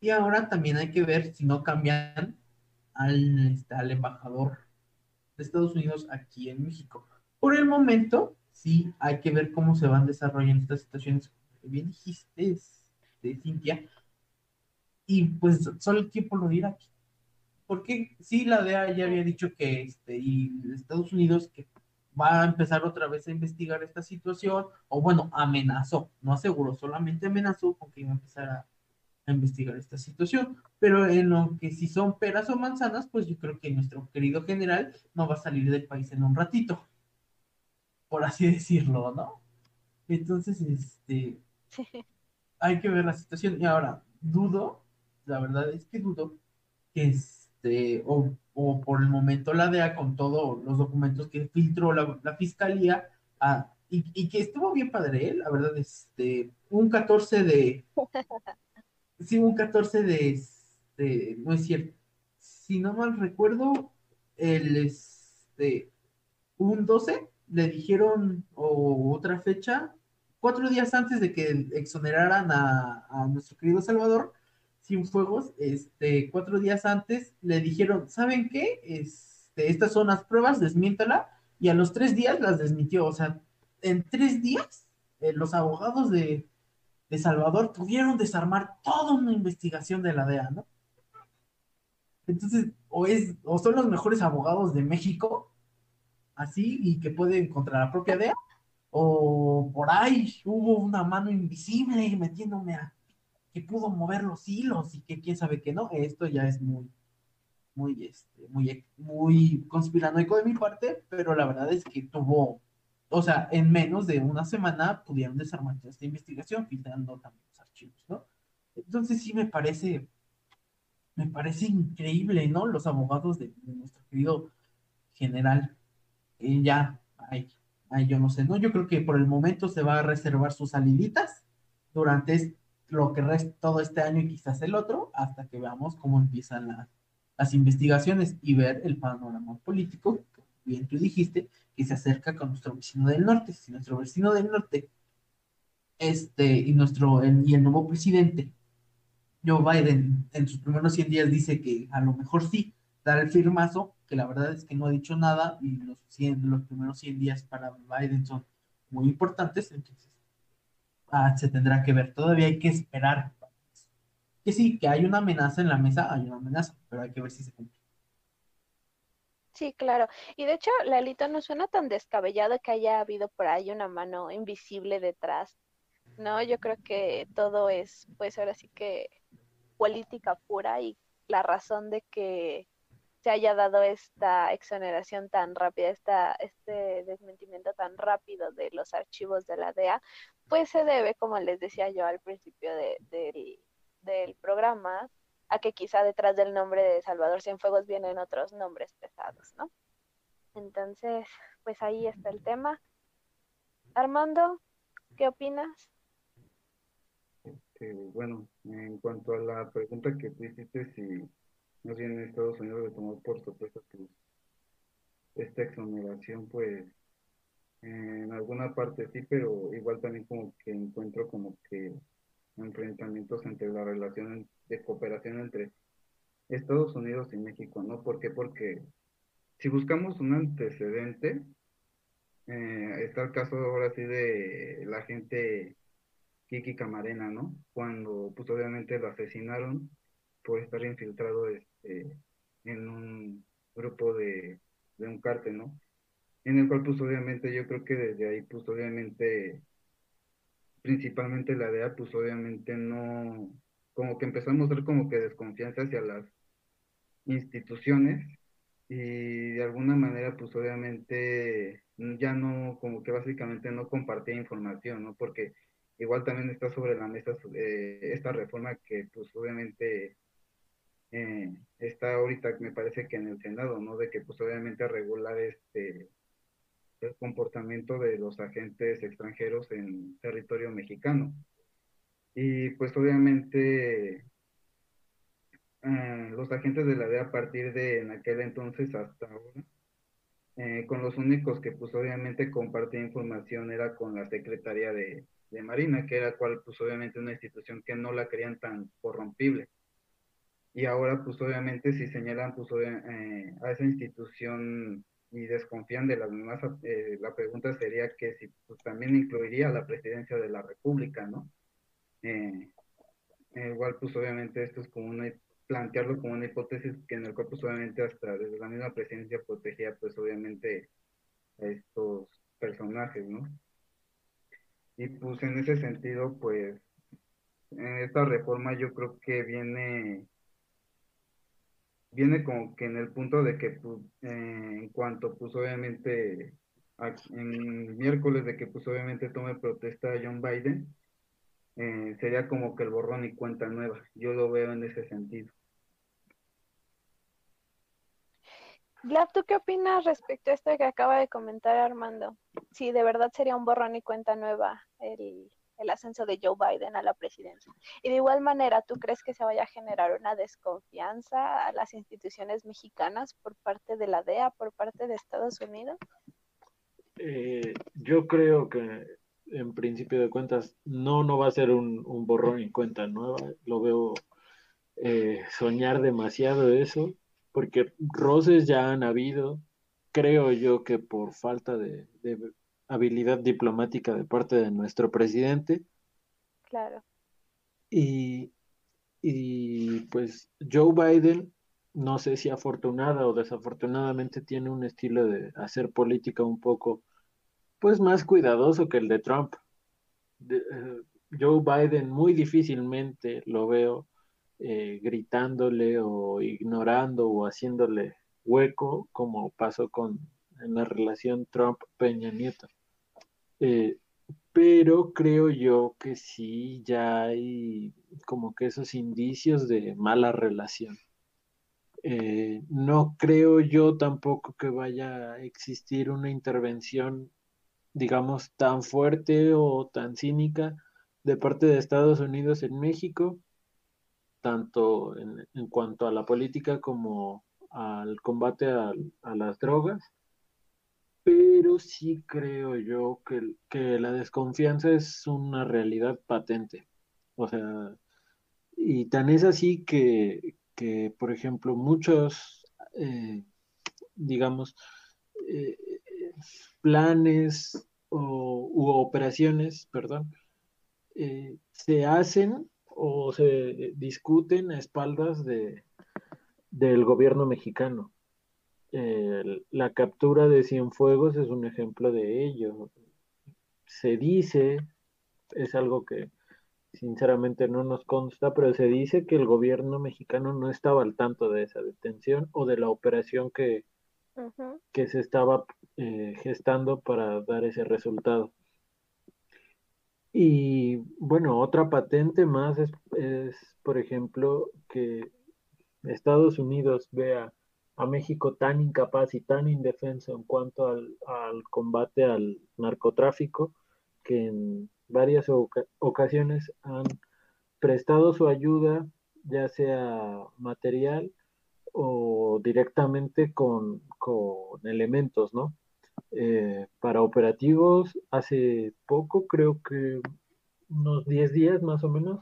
Y ahora también hay que ver si no cambian al, este, al embajador de Estados Unidos aquí en México. Por el momento, sí, hay que ver cómo se van desarrollando estas situaciones. Bien dijiste, este, Cintia, y pues solo el tiempo lo dirá. Porque sí, la DEA ya había dicho que, este, y Estados Unidos que va a empezar otra vez a investigar esta situación, o bueno, amenazó, no aseguró, solamente amenazó con que iba a empezar a, a investigar esta situación. Pero en lo que si son peras o manzanas, pues yo creo que nuestro querido general no va a salir del país en un ratito, por así decirlo, ¿no? Entonces, este, hay que ver la situación. Y ahora, dudo la verdad es que dudo que este, o, por el momento la DEA con todos los documentos que filtró la, fiscalía, ah, y, que estuvo bien padre, ¿eh? la verdad, este, un 14 de, sí, un 14 de, este, no es cierto, si no mal recuerdo, el, este, un 12 le dijeron, o otra fecha, cuatro días antes de que exoneraran a, nuestro querido Salvador, fuegos, este, cuatro días antes le dijeron, ¿saben qué? Este, estas son las pruebas, desmiéntala, y a los tres días las desmintió. O sea, en tres días, eh, los abogados de, de Salvador pudieron desarmar toda una investigación de la DEA, ¿no? Entonces, o, es, o son los mejores abogados de México, así, y que pueden contra la propia DEA, o por ahí hubo una mano invisible metiéndome a, que pudo mover los hilos y que quién sabe que no, esto ya es muy, muy, este, muy, muy conspiranoico de mi parte, pero la verdad es que tuvo, o sea, en menos de una semana pudieron desarmar esta investigación, filtrando también los archivos, ¿no? Entonces sí me parece, me parece increíble, ¿no? Los abogados de, nuestro querido general, eh, ya, ay, ay, yo no sé, ¿no? Yo creo que por el momento se va a reservar sus saliditas durante lo que resta todo este año y quizás el otro, hasta que veamos cómo empiezan las investigaciones y ver el panorama político, bien tú dijiste, que se acerca con nuestro vecino del norte. Si nuestro vecino del norte este, y, nuestro, y el nuevo presidente, Joe Biden, en sus primeros 100 días dice que a lo mejor sí, dar el firmazo, que la verdad es que no ha dicho nada y los, 100, los primeros 100 días para Biden son muy importantes, entonces Ah, se tendrá que ver. Todavía hay que esperar. Que sí, que hay una amenaza en la mesa, hay una amenaza, pero hay que ver si se cumple. Sí, claro. Y de hecho, Lalito no suena tan descabellado que haya habido por ahí una mano invisible detrás. No, yo creo que todo es, pues ahora sí que política pura y la razón de que se haya dado esta exoneración tan rápida, esta, este desmentimiento tan rápido de los archivos de la DEA, pues se debe, como les decía yo al principio del programa, a que quizá detrás del nombre de Salvador Cienfuegos vienen otros nombres pesados, ¿no? Entonces, pues ahí está el tema. Armando, ¿qué opinas? Este, bueno, en cuanto a la pregunta que tú hiciste, si más bien Estados Unidos le tomó por sorpresa pues, esta exoneración, pues en alguna parte sí, pero igual también como que encuentro como que enfrentamientos entre la relación de cooperación entre Estados Unidos y México, ¿no? ¿Por qué? Porque si buscamos un antecedente, eh, está el caso ahora sí de la gente Kiki Camarena, ¿no? Cuando pues obviamente lo asesinaron por estar infiltrado este, en un grupo de, de un cártel, ¿no? En el cual pues obviamente yo creo que desde ahí pues obviamente principalmente la DEA pues obviamente no, como que empezó a mostrar como que desconfianza hacia las instituciones y de alguna manera pues obviamente ya no, como que básicamente no compartía información, ¿no? Porque igual también está sobre la mesa eh, esta reforma que pues obviamente eh, está ahorita me parece que en el Senado, ¿no? De que pues obviamente regular este el comportamiento de los agentes extranjeros en territorio mexicano. Y pues obviamente eh, los agentes de la DEA a partir de en aquel entonces hasta ahora, eh, con los únicos que pues obviamente compartía información era con la Secretaría de, de Marina, que era cual pues obviamente una institución que no la querían tan corrompible. Y ahora pues obviamente si señalan pues eh, a esa institución y desconfían de las mismas, eh, la pregunta sería que si pues, también incluiría la presidencia de la República, ¿no? Eh, igual pues obviamente esto es como una, plantearlo como una hipótesis que en el cual pues obviamente hasta desde la misma presidencia protegía pues obviamente a estos personajes, ¿no? Y pues en ese sentido, pues, en esta reforma yo creo que viene, viene como que en el punto de que, pues, eh, en cuanto, pues, obviamente, en miércoles de que, pues, obviamente tome protesta John Biden, eh, sería como que el borrón y cuenta nueva. Yo lo veo en ese sentido. Glad, ¿tú qué opinas respecto a esto que acaba de comentar Armando? Si de verdad sería un borrón y cuenta nueva el, ascenso de Joe Biden a la presidencia. Y de igual manera, ¿tú crees que se vaya a generar una desconfianza a las instituciones mexicanas por parte de la DEA, por parte de Estados Unidos? Eh, yo creo que en principio de cuentas no, no va a ser un, borrón y cuenta nueva. Lo veo eh, soñar demasiado eso porque roces ya han habido, creo yo que por falta de, habilidad diplomática de parte de nuestro presidente. Claro. Y, y pues Joe Biden, no sé si afortunada o desafortunadamente tiene un estilo de hacer política un poco, pues más cuidadoso que el de Trump. Eh, Joe Biden muy difícilmente lo veo eh, gritándole o ignorando o haciéndole hueco, como pasó con en la relación Trump-Peña Nieto. Eh, pero creo yo que sí, ya hay como que esos indicios de mala relación. Eh, no creo yo tampoco que vaya a existir una intervención, digamos, tan fuerte o tan cínica de parte de Estados Unidos en México tanto en, cuanto a la política como al combate a, las drogas, pero sí creo yo que, que, la desconfianza es una realidad patente. O sea, y tan es así que, que por ejemplo, muchos, eh, digamos, eh, planes o, u operaciones, perdón, eh, se hacen o se discuten a espaldas de, del gobierno mexicano. La captura de Cienfuegos es un ejemplo de ello. Se dice, es algo que sinceramente no nos consta, pero se dice que el gobierno mexicano no estaba al tanto de esa detención o de la operación que, que se estaba eh, gestando para dar ese resultado. Y bueno, otra patente más es, por ejemplo, que Estados Unidos vea a México tan incapaz y tan indefenso en cuanto al, combate al narcotráfico, que en varias ocasiones han prestado su ayuda, ya sea material o directamente con, elementos, ¿no? Eh, para operativos, hace poco, creo que unos 10 días más o menos,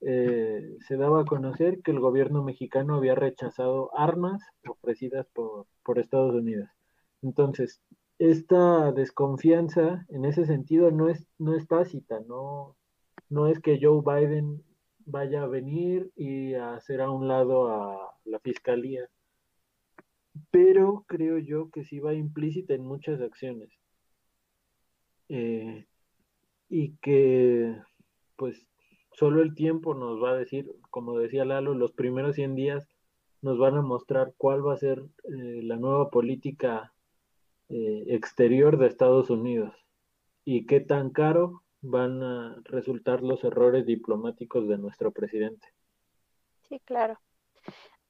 eh, se daba a conocer que el gobierno mexicano había rechazado armas ofrecidas por, por Estados Unidos. Entonces, esta desconfianza en ese sentido no es, no es tácita, no, no es que Joe Biden vaya a venir y a hacer a un lado a la fiscalía, pero creo yo que sí va implícita en muchas acciones. Eh, y que pues solo el tiempo nos va a decir, como decía Lalo, los primeros 100 días nos van a mostrar cuál va a ser eh, la nueva política eh, exterior de Estados Unidos y qué tan caro van a resultar los errores diplomáticos de nuestro presidente. Sí, claro.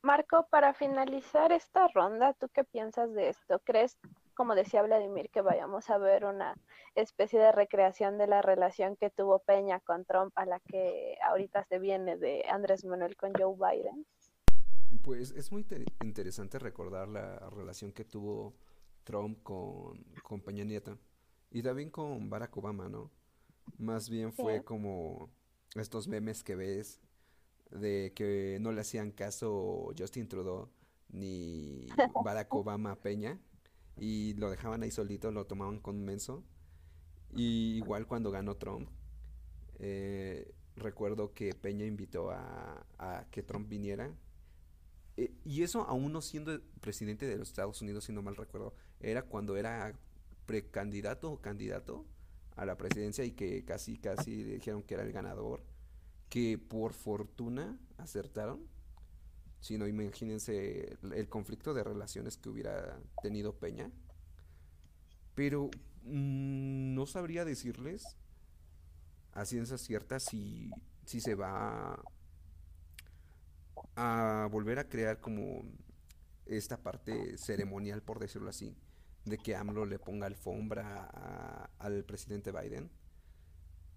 Marco, para finalizar esta ronda, ¿tú qué piensas de esto? ¿Crees como decía Vladimir, que vayamos a ver una especie de recreación de la relación que tuvo Peña con Trump a la que ahorita se viene de Andrés Manuel con Joe Biden? Pues es muy interesante recordar la relación que tuvo Trump con, con Peña Nieto y también con Barack Obama, ¿no? Más bien fue como estos memes que ves de que no le hacían caso Justin Trudeau ni Barack Obama a Peña y lo dejaban ahí solito, lo tomaban con menso. Y igual cuando ganó Trump, eh, recuerdo que Peña invitó a, que Trump viniera. Eh, y eso aún no siendo presidente de los Estados Unidos, si no mal recuerdo, era cuando era precandidato o candidato a la presidencia y que casi, casi dijeron que era el ganador, que por fortuna acertaron si no, imagínense el conflicto de relaciones que hubiera tenido Peña. Pero mm, no sabría decirles a ciencia cierta si, si se va a, volver a crear como esta parte ceremonial, por decirlo así, de que AMLO le ponga alfombra al presidente Biden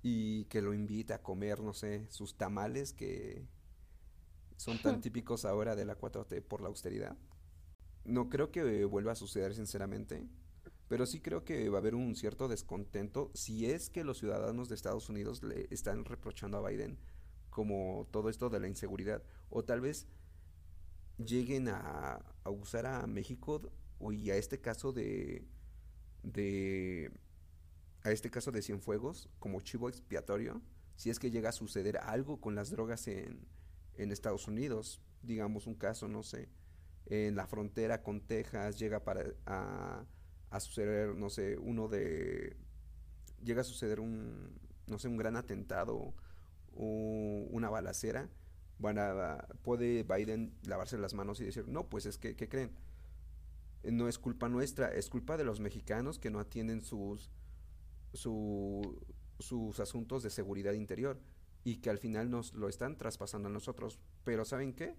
y que lo invita a comer, no sé, sus tamales que son tan típicos ahora de la 4T por la austeridad. No creo que vuelva a suceder sinceramente, pero sí creo que va a haber un cierto descontento si es que los ciudadanos de Estados Unidos le están reprochando a Biden como todo esto de la inseguridad o tal vez lleguen a, usar a México y a este caso de de a este caso de Cienfuegos como chivo expiatorio si es que llega a suceder algo con las drogas en, en Estados Unidos, digamos un caso, no sé, en la frontera con Texas llega para a, suceder, no sé, uno de llega a suceder un no sé, un gran atentado o una balacera, bueno, puede Biden lavarse las manos y decir, no, pues es que, ¿qué creen? No es culpa nuestra, es culpa de los mexicanos que no atienden sus, sus asuntos de seguridad interior y que al final nos lo están traspasando a nosotros. Pero ¿saben qué?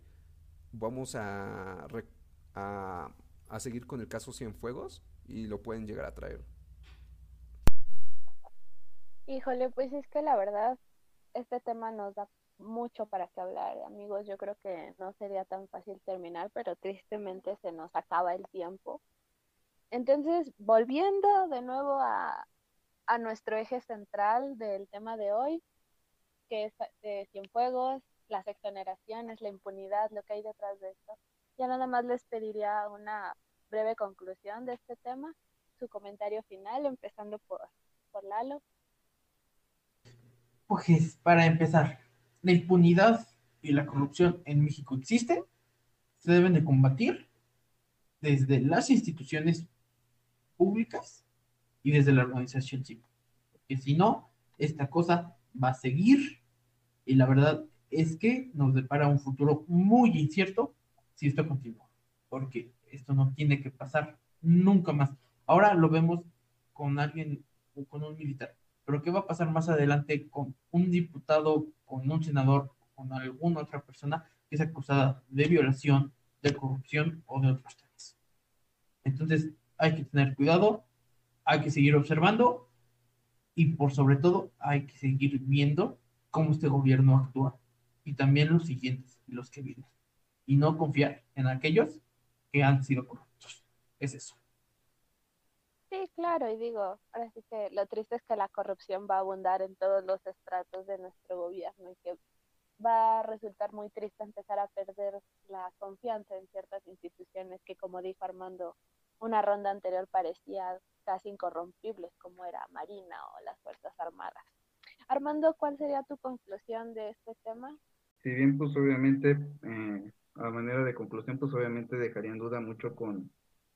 Vamos a, a, seguir con el caso Cienfuegos y lo pueden llegar a traer. Híjole, pues es que la verdad, este tema nos da mucho para que hablar, amigos. Yo creo que no sería tan fácil terminar, pero tristemente se nos acaba el tiempo. Entonces, volviendo de nuevo a, a nuestro eje central del tema de hoy, que es de Cienfuegos, las exoneraciones, la impunidad, lo que hay detrás de esto. Ya nada más les pediría una breve conclusión de este tema, su comentario final, empezando por, por Lalo. Pues para empezar, la impunidad y la corrupción en México existen, se deben de combatir desde las instituciones públicas y desde la organización civil. Porque si no, esta cosa va a seguir y la verdad es que nos depara un futuro muy incierto si esto continúa, porque esto no tiene que pasar nunca más. Ahora lo vemos con alguien o con un militar, pero ¿qué va a pasar más adelante con un diputado, con un senador, con alguna otra persona que es acusada de violación, de corrupción o de otros temas. Entonces, hay que tener cuidado, hay que seguir observando y por sobre todo hay que seguir viendo cómo este gobierno actúa y también los siguientes, los que vienen. Y no confiar en aquellos que han sido corruptos. Es eso. Sí, claro, y digo, ahora sí que lo triste es que la corrupción va a abundar en todos los estratos de nuestro gobierno y que va a resultar muy triste empezar a perder la confianza en ciertas instituciones que, como dijo Armando, una ronda anterior parecía casi incorrompibles, como era Marina o las Fuerzas Armadas. Armando, ¿cuál sería tu conclusión de este tema? Si bien, pues obviamente, eh, a manera de conclusión, pues obviamente dejaría en duda mucho con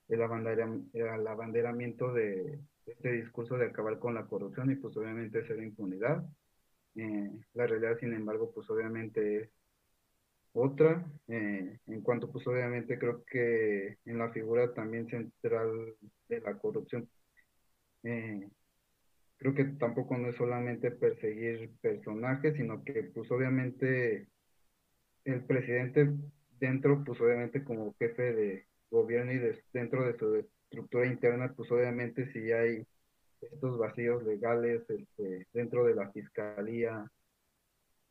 el, abanderamiento de este discurso de acabar con la corrupción y pues obviamente ser impunidad. Eh, la realidad, sin embargo, pues obviamente es otra. Eh, en cuanto, pues obviamente creo que en la figura también central de la corrupción, eh, creo que tampoco no es solamente perseguir personajes, sino que pues obviamente el presidente dentro, pues obviamente como jefe de gobierno y dentro de su estructura interna, pues obviamente si hay estos vacíos legales este, dentro de la fiscalía,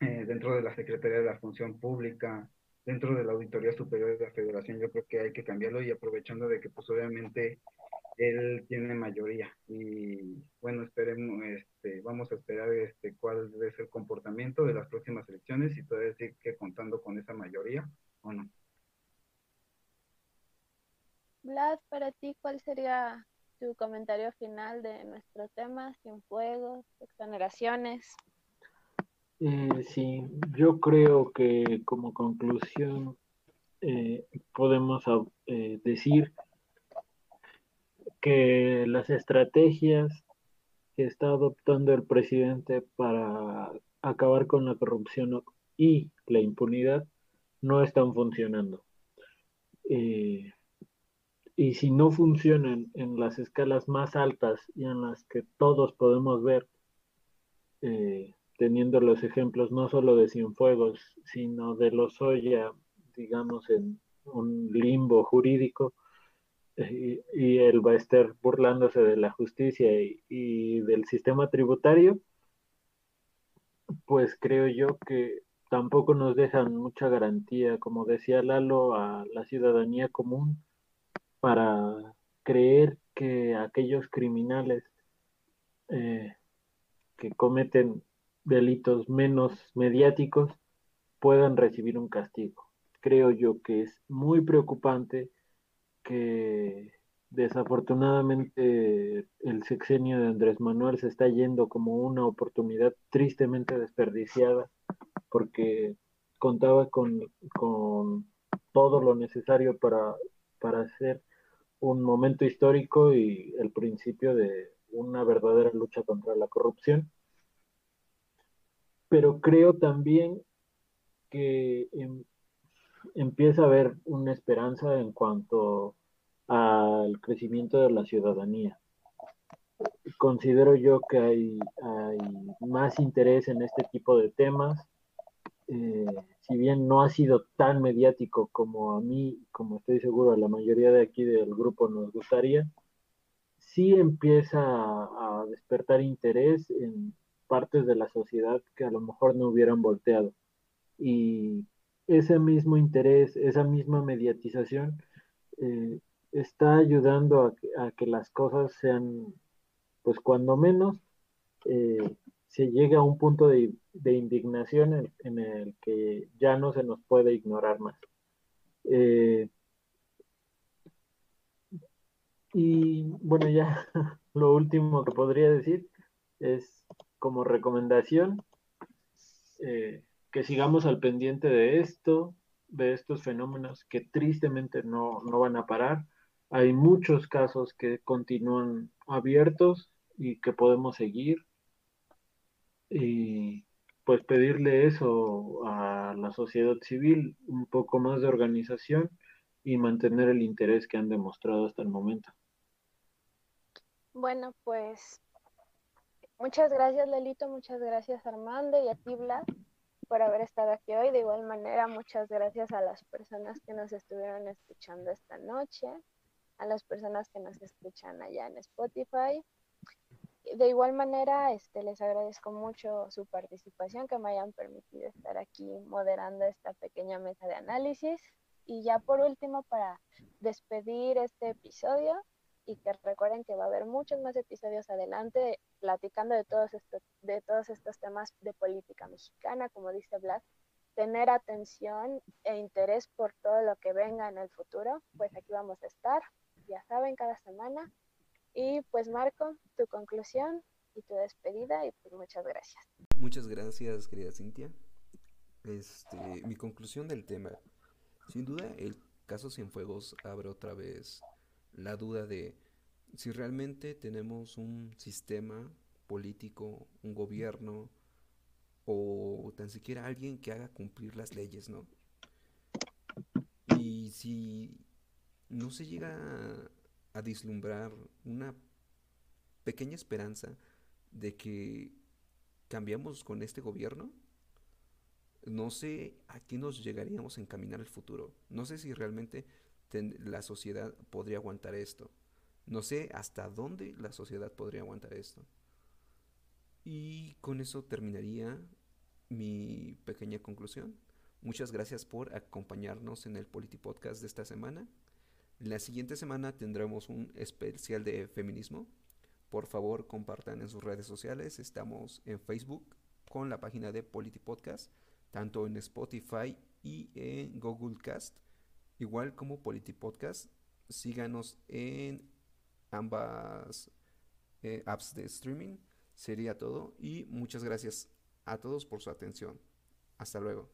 eh, dentro de la Secretaría de la Función Pública, dentro de la Auditoría Superior de la Federación, yo creo que hay que cambiarlo y aprovechando de que pues obviamente él tiene mayoría y bueno, esperemos, este, vamos a esperar este, cuál debe ser el comportamiento de las próximas elecciones y todavía decir que contando con esa mayoría o no. Vlad, para ti, ¿cuál sería tu comentario final de nuestro tema, sin fuegos, exoneraciones? Eh, sí, yo creo que como conclusión eh, podemos eh, decir que las estrategias que está adoptando el presidente para acabar con la corrupción y la impunidad no están funcionando. Eh, y si no funcionan en las escalas más altas y en las que todos podemos ver, eh, teniendo los ejemplos no solo de Cienfuegos, sino de los Oya, digamos, en un limbo jurídico, eh, y, él va a estar burlándose de la justicia y del sistema tributario, pues creo yo que tampoco nos dejan mucha garantía, como decía Lalo, a la ciudadanía común para creer que aquellos criminales eh, que cometen delitos menos mediáticos puedan recibir un castigo. Creo yo que es muy preocupante que desafortunadamente el sexenio de Andrés Manuel se está yendo como una oportunidad tristemente desperdiciada porque contaba con, todo lo necesario para, para hacer un momento histórico y el principio de una verdadera lucha contra la corrupción. Pero creo también que em, empieza a haber una esperanza en cuanto al crecimiento de la ciudadanía. Considero yo que hay, más interés en este tipo de temas. Eh, si bien no ha sido tan mediático como a mí, como estoy seguro a la mayoría de aquí del grupo nos gustaría, sí empieza a, despertar interés en partes de la sociedad que a lo mejor no hubieran volteado. Y ese mismo interés, esa misma mediatización, eh, está ayudando a que, las cosas sean, pues cuando menos, eh, se llega a un punto de, indignación en, el que ya no se nos puede ignorar más. Eh, y bueno, ya lo último que podría decir es como recomendación que sigamos al pendiente de esto, de estos fenómenos que tristemente no, no van a parar. Hay muchos casos que continúan abiertos y que podemos seguir y pues pedirle eso a la sociedad civil, un poco más de organización y mantener el interés que han demostrado hasta el momento. Bueno, pues muchas gracias Lelito, muchas gracias Armando y a ti Blas. Por haber estado aquí hoy. De igual manera, muchas gracias a las personas que nos estuvieron escuchando esta noche, a las personas que nos escuchan allá en Spotify. De igual manera, este, les agradezco mucho su participación, que me hayan permitido estar aquí moderando esta pequeña mesa de análisis. Y ya por último, para despedir este episodio, y que recuerden que va a haber muchos más episodios adelante platicando de todos estos, de todos estos temas de política mexicana, como dice Vlad, tener atención e interés por todo lo que venga en el futuro, pues aquí vamos a estar, ya saben, cada semana. Y pues Marco, tu conclusión y tu despedida y pues muchas gracias. Muchas gracias, querida Cintia. Este, mi conclusión del tema. Sin duda, el caso Cienfuegos abre otra vez la duda de si realmente tenemos un sistema político, un gobierno o tan siquiera alguien que haga cumplir las leyes, ¿no? Y si no se llega a, vislumbrar una pequeña esperanza de que cambiamos con este gobierno, no sé a qué nos llegaríamos a encaminar el futuro. No sé si realmente la sociedad podría aguantar esto. No sé hasta dónde la sociedad podría aguantar esto. Y con eso terminaría mi pequeña conclusión. Muchas gracias por acompañarnos en el Politi Podcast de esta semana. La siguiente semana tendremos un especial de feminismo. Por favor, compartan en sus redes sociales. Estamos en Facebook con la página de Politi Podcast, tanto en Spotify y en Google Cast igual como Podcast, Síganos en ambas eh, apps de streaming. Sería todo y muchas gracias a todos por su atención. Hasta luego.